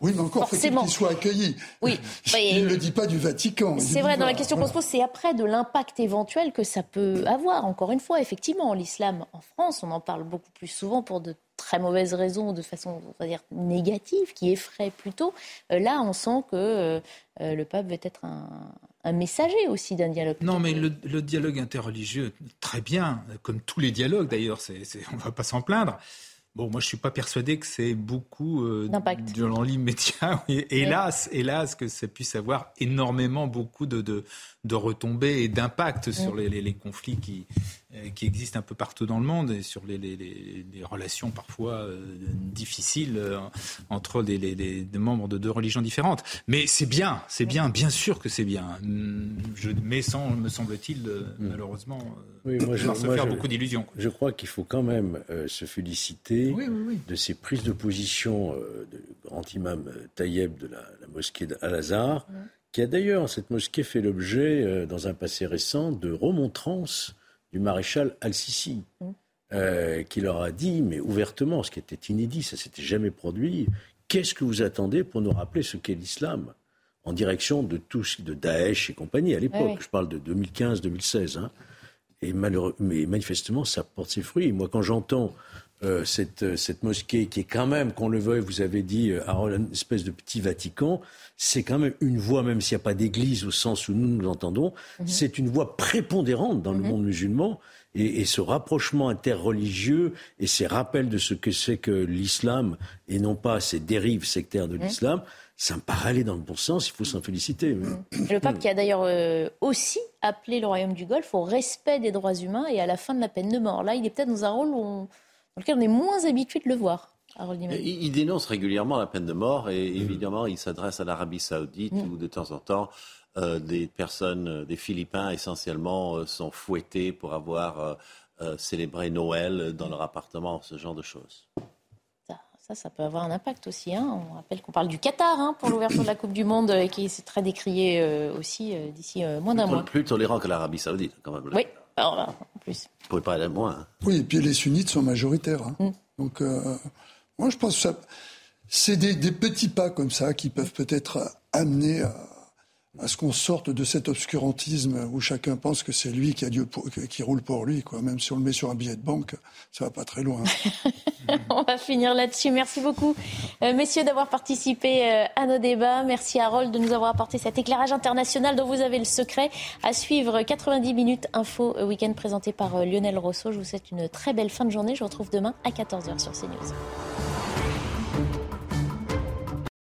[SPEAKER 5] oui, mais encore faut-il qu'il soit accueilli.
[SPEAKER 1] Oui.
[SPEAKER 5] il ne le dit pas du Vatican.
[SPEAKER 1] C'est vrai, dans la question qu'on se pose, c'est après de l'impact éventuel que ça peut avoir. Encore une fois, effectivement, l'islam en France, on en parle beaucoup plus souvent pour de très mauvaises raisons, de façon on va dire négative, qui effraie plutôt. Euh, là, on sent que euh, euh, le pape veut être un, messager aussi d'un dialogue.
[SPEAKER 2] Non, mais le, dialogue interreligieux, très bien, comme tous les dialogues d'ailleurs, on ne va pas s'en plaindre. Bon, moi, je suis pas persuadé que c'est beaucoup euh, dans l'immédiat. Hélas, hélas, que ça puisse avoir énormément beaucoup de, de, de retombées et d'impact sur les, les, conflits qui, qui existent un peu partout dans le monde et sur les, les relations parfois euh, difficiles euh, entre des, des, membres de deux religions différentes. Mais c'est bien, c'est bien, bien sûr que c'est bien. Je, mais sans, me semble-t-il, mm. malheureusement, oui, moi, je, se faire beaucoup d'illusions.
[SPEAKER 6] Je crois qu'il faut quand même se féliciter de ces prises de position de grand imam Taïeb de la, mosquée d'Al-Azhar qui a d'ailleurs, cette mosquée fait l'objet, euh, dans un passé récent, de remontrances du maréchal Al-Sisi, mm. euh, qui leur a dit, mais ouvertement, ce qui était inédit, ça s'était jamais produit, qu'est-ce que vous attendez pour nous rappeler ce qu'est l'islam en direction de tous, de Daesh et compagnie? À l'époque. Je parle de 2015-2016. Hein. Et malheureux, mais manifestement, ça porte ses fruits. Moi, quand j'entends euh, cette, cette, mosquée qui est quand même, qu'on le veuille, vous avez dit, une espèce de petit Vatican, c'est quand même une voix, même s'il n'y a pas d'église au sens où nous nous l'entendons, mhm. c'est une voix prépondérante dans le mhm. monde musulman. Et, ce rapprochement interreligieux et ces rappels de ce que c'est que l'islam et non pas ces dérives sectaires de mhm. l'islam, ça me paraît aller dans le bon sens, il faut s'en féliciter.
[SPEAKER 1] Le pape qui a d'ailleurs euh, aussi appelé le royaume du Golfe au respect des droits humains et à la fin de la peine de mort. Là, il est peut-être dans un rôle dans lequel on est moins habitué de le voir.
[SPEAKER 20] Il, dénonce régulièrement la peine de mort et mm. évidemment il s'adresse à l'Arabie saoudite mm. où de temps en temps euh, des personnes, euh, des Philippins essentiellement, euh, sont fouettés pour avoir célébré Noël dans leur appartement, ce genre de choses.
[SPEAKER 1] Ça, ça, peut avoir un impact aussi. Hein. On rappelle qu'on parle du Qatar hein, pour l'ouverture de la Coupe du Monde et qui est très décrié aussi d'ici moins d'un mois.
[SPEAKER 20] Plus tolérant que l'Arabie saoudite, quand même.
[SPEAKER 1] Oui, en plus.
[SPEAKER 20] Vous pouvez pas aller moins. Hein.
[SPEAKER 5] Oui, et puis les sunnites sont majoritaires. Mm. Donc moi, je pense que c'est des, petits pas comme ça qui peuvent peut-être amener à ce qu'on sorte de cet obscurantisme où chacun pense que c'est lui qui a Dieu qui roule pour lui, quoi. Même si on le met sur un billet de banque, ça va pas très loin.
[SPEAKER 1] on va finir là-dessus. Merci beaucoup, euh, messieurs, d'avoir participé euh, à nos débats. Merci Harold de nous avoir apporté cet éclairage international dont vous avez le secret. À suivre 90 minutes info euh, week-end présenté par Lionel Rousseau. Je vous souhaite une très belle fin de journée. Je vous retrouve demain à 14h sur CNews.